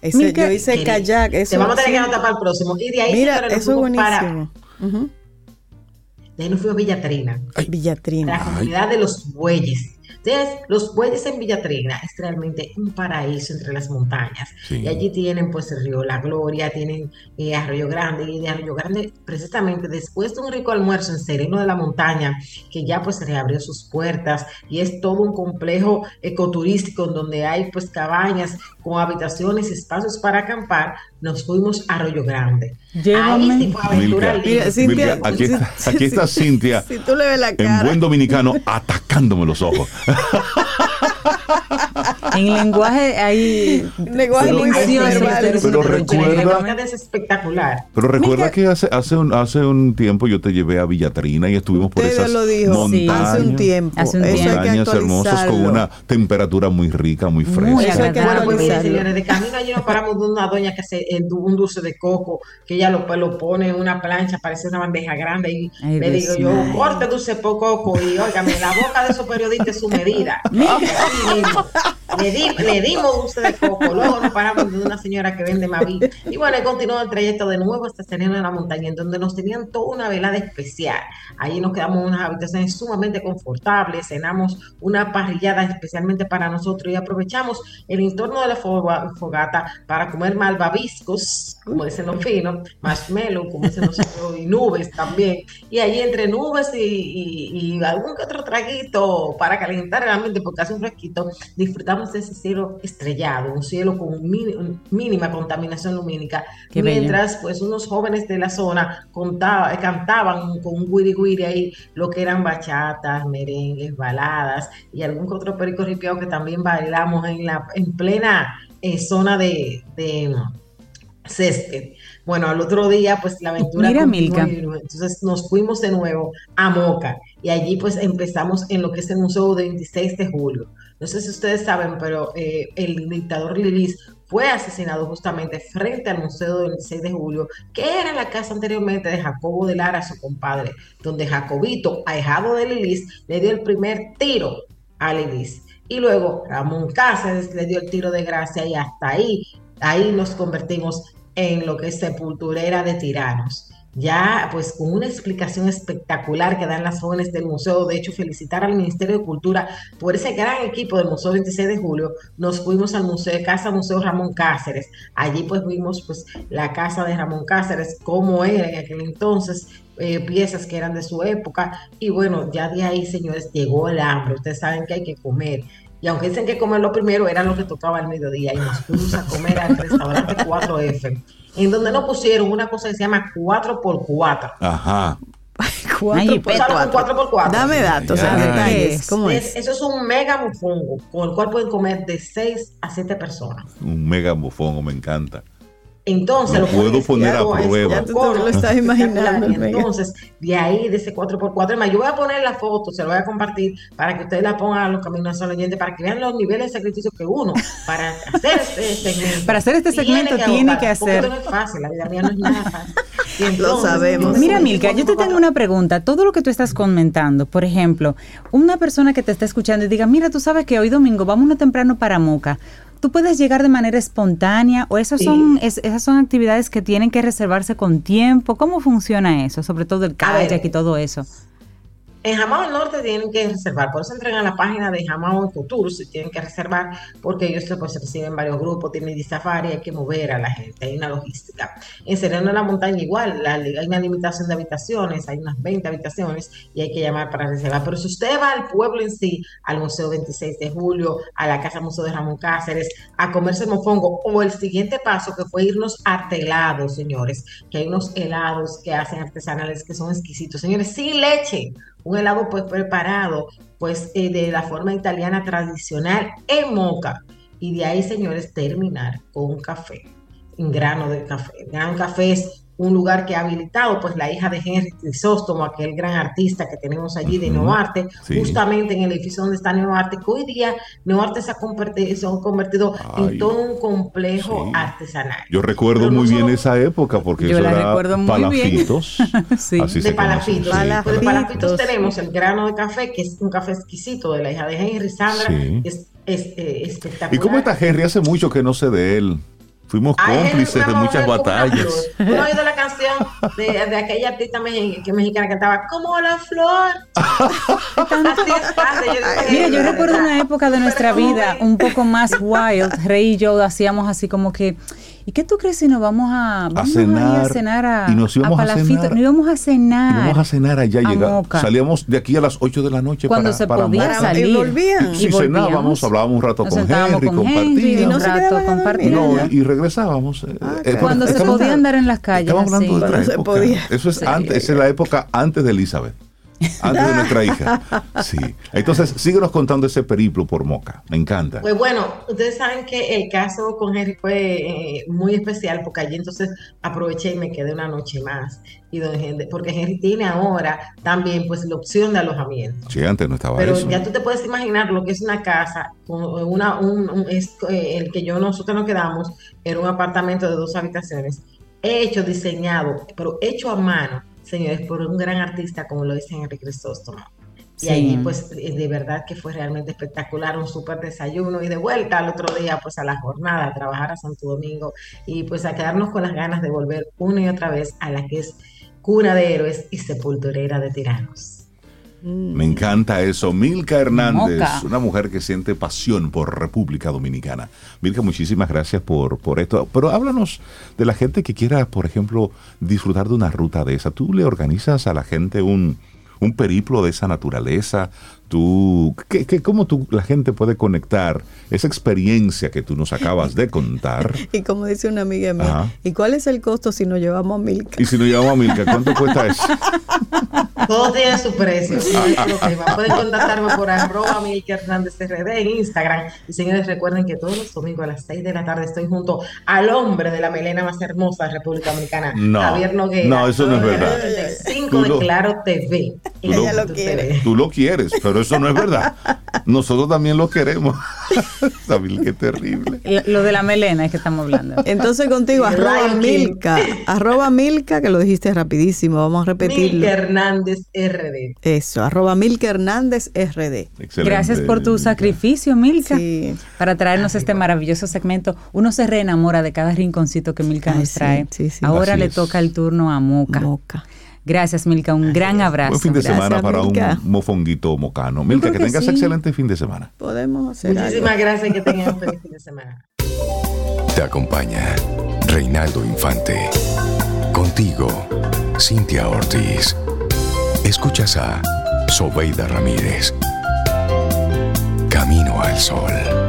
Ese,
Milka,
yo hice kayak.
Te
Eso,
vamos a tener
sí.
que anotar para el próximo. Y de ahí,
Mira,
nos
eso es
para,
buenísimo. Ujú.
de ahí nos fuimos a Villatrina,
Villatrina.
la comunidad de los bueyes. ustedes, los bueyes en Villatrina es realmente un paraíso entre las montañas.
Sí.
Y allí tienen pues el río La Gloria, tienen eh, Arroyo Grande, y de Arroyo Grande, precisamente después de un rico almuerzo en Sereno de la Montaña, que ya pues reabrió sus puertas y es todo un complejo ecoturístico en donde hay pues cabañas con habitaciones y espacios para acampar, nos fuimos a Arroyo Grande.
Llévame.
Ahí sí fue aventura
Milka,
libre.
Mira, Cintia,
Milka, aquí,
si-
está, aquí está Cintia
Si tú le ves la
en buen dominicano atacándome los ojos. *laughs*
En lenguaje hay
Lenguaje
Pero- Pero recuerda-
Llévame. es espectacular.
Pero recuerda que hace, hace, un, hace un tiempo yo te llevé a Villatrina y estuvimos por esas
lo dijo
montañas.
hace un tiempo.
Hace un
que
montañas hermosas con una temperatura muy rica, muy fresca.
Muy
Eso hay que
agradable.
Bueno, pues mire, señores, de camino allí nos paramos de una doña que hace du- un dulce de coco, que ella lo, pues, lo pone en una plancha, parece una bandeja grande, y
Ay,
le digo yo, corte dulce de coco, y óigame, la boca de esos periodistas es su medida. Así mismo. Le, di- le dimos dulce de coco, luego nos paramos de una señora que vende Maví. Y bueno, continuó el trayecto de nuevo hasta Serena de la Montaña, en donde nos tenían toda una velada especial. Allí nos quedamos en unas habitaciones sumamente confortables, cenamos una parrillada especialmente para nosotros y aprovechamos el entorno de la foga- fogata para comer malvaviscos, como dicen los finos, marshmallow, como dicen nosotros, y nubes también. Y allí entre nubes y, y- y algún que otro traguito para calentar el ambiente, porque hace un fresquito, disfrutamos de ese cielo estrellado, un cielo con mínima contaminación lumínica,
Qué bello.
mientras pues unos jóvenes de la zona contaba- cantaban con un guiri guiri ahí lo que eran bachatas, merengues, baladas y algún otro perico ripiado que también bailamos en la en plena eh, zona de, de césped. Bueno, al otro día, pues la aventura.
Mira, Milka.
Entonces nos fuimos de nuevo a Moca y allí pues empezamos en lo que es el Museo de 26 de Julio. No sé si ustedes saben, pero eh, el dictador Lilis fue asesinado justamente frente al Museo del 26 de Julio, que era la casa anteriormente de Jacobo de Lara, su compadre, donde Jacobito, ahijado de Lilis, le dio el primer tiro a Lilis. Y luego Ramón Cáceres le dio el tiro de gracia y hasta ahí, ahí nos convertimos en lo que es sepulturera de tiranos. Ya, pues con una explicación espectacular que dan las jóvenes del museo. De hecho, felicitar al Ministerio de Cultura por ese gran equipo del Museo 26 de Julio. Nos fuimos al Museo de Casa Museo Ramón Cáceres. Allí pues vimos pues la casa de Ramón Cáceres, cómo era en aquel entonces, eh, piezas que eran de su época. Y bueno, ya de ahí, señores, llegó el hambre. Ustedes saben que hay que comer. Y aunque dicen que comer lo primero, era lo que tocaba al mediodía. Y nos fuimos a comer al restaurante 4F, en donde nos pusieron una cosa que se llama 4x4.
Ajá.
Cuatro
Ay,
por
¿Saben un
cuatro.
4x4?
Dame datos, sea, detalles.
Es-
¿Cómo
Es-
es?
eso es un mega mofongo con el cual pueden comer de 6 a 7 personas.
Un mega mofongo, me encanta.
Entonces,
Lo
lo
puedo poner a prueba.
Ya tú te lo estás imaginando.
Entonces, de ahí, de ese 4x4, es más, yo voy a poner la foto, se lo voy a compartir para que ustedes la pongan a los caminos al oyente, para que vean los niveles de sacrificio que uno, para hacer *laughs* este segmento.
Para hacer este segmento tiene
agotar,
que
porque
hacer-
esto no es fácil, la vida mía no es nada fácil. *laughs* Y entonces,
sabemos.
Mira, Milka, yo te
4x4,
tengo una pregunta. Todo lo que tú estás comentando, por ejemplo, una persona que te está escuchando y diga, mira, tú sabes que hoy domingo vámonos temprano para Moca. ¿Tú puedes llegar de manera espontánea o esas
Sí.
son es- esas son actividades que tienen que reservarse con tiempo? ¿Cómo funciona eso? Sobre todo el
ver.
kayak y todo eso.
En Jamao Norte tienen que reservar, por eso entran a la página de Jamao Tours y tienen que reservar porque ellos pues, reciben varios grupos, tienen de safari, hay que mover a la gente, hay una logística. En Sereno de la Montaña igual, la- hay una limitación de habitaciones, hay unas 20 habitaciones y hay que llamar para reservar. Pero si usted va al pueblo en sí, al Museo 26 de Julio, a la Casa Museo de Ramón Cáceres, a comerse mofongo o el siguiente paso que fue irnos a helados, señores, que hay unos helados que hacen artesanales que son exquisitos, señores, sin leche un helado pues preparado pues eh, de la forma italiana tradicional en moca. Y de ahí señores terminar con un café un grano de café. Gran café es un lugar que ha habilitado pues la hija de Henry Crisóstomo aquel gran artista que tenemos allí de Neoarte
sí.
justamente en el edificio donde está Neoarte que hoy día Neoarte se ha convertido, se ha convertido
Ay,
en todo un complejo
sí.
artesanal
Yo recuerdo
Pero no
muy bien
solo-
esa época porque
Yo
eso
la
era
recuerdo muy bien.
palafitos. *laughs*
Sí.
Así
de
conoce,
palafitos. Pues de palafitos tenemos el grano de café, que es un café exquisito de la hija de Henry Sandra.
Sí.
Es, es, eh, espectacular.
¿Y cómo está Henry? Hace mucho que no sé de él. Fuimos cómplices de muchas batallas.
flor. ¿Uno ha oído la canción de, de aquella artista meji- que mexicana que cantaba como la flor? Así es, padre, yo digo,
Mira, yo recuerdo una época de nuestra vida un poco más wild. Rey y yo hacíamos así como que, ¿y qué tú crees si nos vamos a, vamos a ir
cenar,
a cenar a,
y nos íbamos a
Palafito?
cenar.
Nos íbamos a cenar.
Vamos a cenar allá,
a
llega-
Moca.
salíamos de aquí a las 8 de la noche
Cuando
para,
se
para
podía
Moca.
salir.
Y volvían.
Sí,
Y
cenábamos, hablábamos un rato
Nos
con Henry,
con
compartíamos.
un
no se
rato
a.
No, y regresábamos. Eh, eh,
Cuando se
estamos-
podía andar en las calles,
Estamos hablando de otra
se
época.
podía.
Eso es
Sí.
antes, esa es la época antes de Elizabeth. Antes de nuestra hija. *laughs* Sí. Entonces, síguenos contando ese periplo por Moca. Me encanta.
Pues bueno, ustedes saben que el caso con Henry fue eh, muy especial porque allí entonces aproveché y me quedé una noche más. Y don Henry- porque Henry tiene ahora también pues la opción de alojamiento.
Sí, antes no estaba
Pero
eso.
ya tú te puedes imaginar lo que es una casa, una, un, un- es- eh, el que yo nosotros nos quedamos era un apartamento de dos habitaciones, hecho, diseñado, pero hecho a mano, señores, por un gran artista como lo dice Enrique Crisóstomo. Y
Sí.
allí, pues, eh, de verdad que fue realmente espectacular, un súper desayuno y de vuelta al otro día, pues, a la jornada, a trabajar a Santo Domingo y pues a quedarnos con las ganas de volver una y otra vez a la que es cuna de héroes y sepulturera de tiranos.
Me encanta eso. Milka Hernández,
Moca.
una mujer que siente pasión por República Dominicana. Milka, muchísimas gracias por, por esto. Pero háblanos de la gente que quiera, por ejemplo, disfrutar de una ruta de esa. ¿Tú le organizas a la gente un, un periplo de esa naturaleza? ¿Tú, qué, qué- ¿Cómo tú, la gente puede conectar esa experiencia que tú nos acabas de contar? *laughs*
Y como dice una amiga mía,
Ajá.
¿y cuál es el costo si nos llevamos a Milka?
Y si nos llevamos a Milka, ¿cuánto cuesta eso?
Todo tiene su precio. señores. Pueden contactarme por arroba Milka Hernández RD en Instagram. Y señores, recuerden que todos los domingos a las 6 de la tarde estoy junto al hombre de la melena más hermosa de República Dominicana,
No.
Javier Noguera.
No, eso no es verdad.
35
Tú
de
lo-
Claro TV.
Tú lo-
Ella lo quiere.
Tú lo quieres, pero eso no es verdad. Nosotros también lo queremos. *laughs* Sabil, qué terrible.
Lo de la melena es que estamos hablando.
Entonces contigo, arroba. Milka, arroba Milka, que lo dijiste rapidísimo, vamos a repetirlo.
Milka Hernández RD.
Eso, arroba Milka Hernández RD.
Excelente,
Gracias por tu
Milka.
sacrificio, Milka,
Sí.
para traernos este maravilloso segmento. Uno se reenamora de cada rinconcito que Milka
Ay,
nos
sí,
trae.
sí, sí.
Ahora
Así
le
es.
toca el turno a Moca.
Moca.
Gracias, Milka. Un gran abrazo.
Buen fin de
Gracias,
semana para
Milka.
un mofonguito mocano. Milka, que
que
tengas
sí.
excelente fin de semana.
Podemos hacer algo.
Muchísimas gracias y que tengan un feliz fin de semana.
Te acompaña Reinaldo Infante. Contigo, Cintia Ortiz. Escuchas a Sobeida Ramírez. Camino al Sol.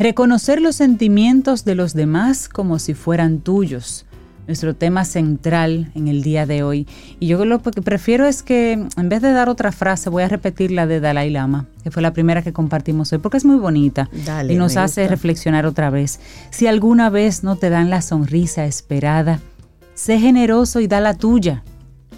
Reconocer los sentimientos de los demás como si fueran tuyos. Nuestro tema central en el día de hoy. Y yo lo que prefiero es que en vez de dar otra frase, voy a repetir la de Dalai Lama, que fue la primera que compartimos hoy, porque es muy bonita
Dale,
y nos hace
gusta.
reflexionar otra vez. Si alguna vez no te dan la sonrisa esperada, sé generoso y da la tuya,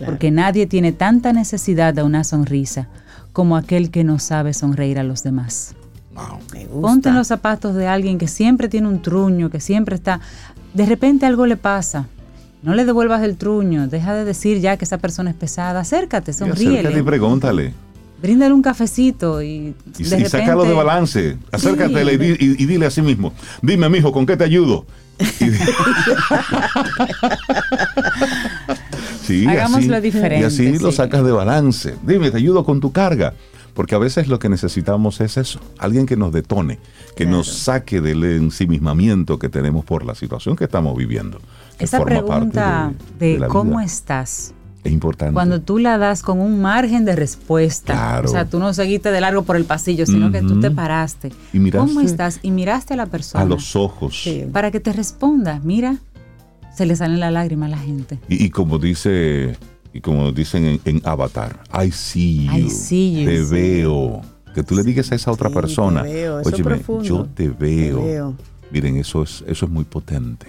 porque nadie tiene tanta necesidad de una sonrisa como aquel que no sabe sonreír a los demás.
Wow.
Me gusta.
Ponte en los zapatos de alguien que siempre tiene un truño, que siempre está... De repente algo le pasa. No le devuelvas el truño. Deja de decir ya que esa persona es pesada. Acércate,
Y acércate y pregúntale.
Bríndale un cafecito y,
Y,
de
y sácalo de
repente-
balance. Acércatele y, di- y- y dile a sí mismo. Dime, mijo, ¿con qué te ayudo? *laughs* Sí,
Hagámoslo
así,
diferente,
Y así lo
sí.
sacas de balance. Dime, te ayudo con tu carga. Porque a veces lo que necesitamos es eso, alguien que nos detone, que nos saque del ensimismamiento que tenemos por la situación que estamos viviendo. que
Esa
forma parte
pregunta de,
la
cómo
vida.
estás,
es importante.
cuando tú la das con un margen de respuesta,
Claro.
o sea, tú no seguiste de largo por el pasillo, sino que tú te paraste.
Y miraste
¿Cómo estás? Y miraste a la persona
a los ojos.
Sí.
para que te responda. Mira, se le salen las lágrimas a la gente.
Y, y como dice, y como dicen en, en Avatar, I see you.
I see you.
Te
Sí.
veo. Que tú le digas a esa otra
Sí,
persona,
te veo, eso es
"Óyeme,
profundo.
yo te veo.
Te veo.
Miren, eso es, eso es muy potente.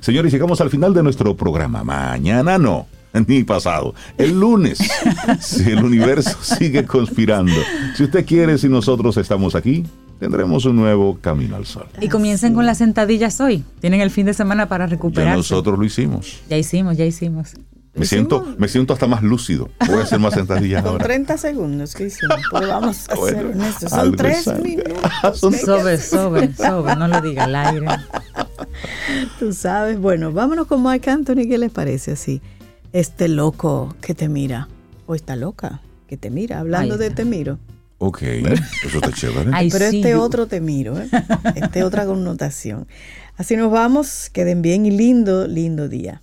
Señores, llegamos al final de nuestro programa. Mañana no, *laughs* ni pasado. El lunes, *laughs* si el universo sigue conspirando. Si usted quiere, si nosotros estamos aquí, tendremos un nuevo Camino al Sol.
Y comiencen con las sentadillas hoy. Tienen el fin de semana para
Ya
recuperarse.
nosotros lo hicimos.
Ya hicimos, ya hicimos.
Me siento, me siento hasta más lúcido. Voy a hacer más sentadillas
Con
ahora.
30 segundos que hicimos. Pues vamos a
Bueno,
ser honestos. Son tres minutos. *laughs*
Son-
Sobe, sobe, sobe, no lo diga al aire. *laughs*
Tú sabes. Bueno, vámonos con Mark Anthony. ¿Qué les parece así? Este loco que te mira. O esta loca que te mira. Hablando
Ay,
de te miro.
Ok, *laughs* eso está chévere.
Ay,
Pero este
yo-
otro te miro. ¿eh? Este otra connotación. Así nos vamos. Queden bien y lindo, lindo día.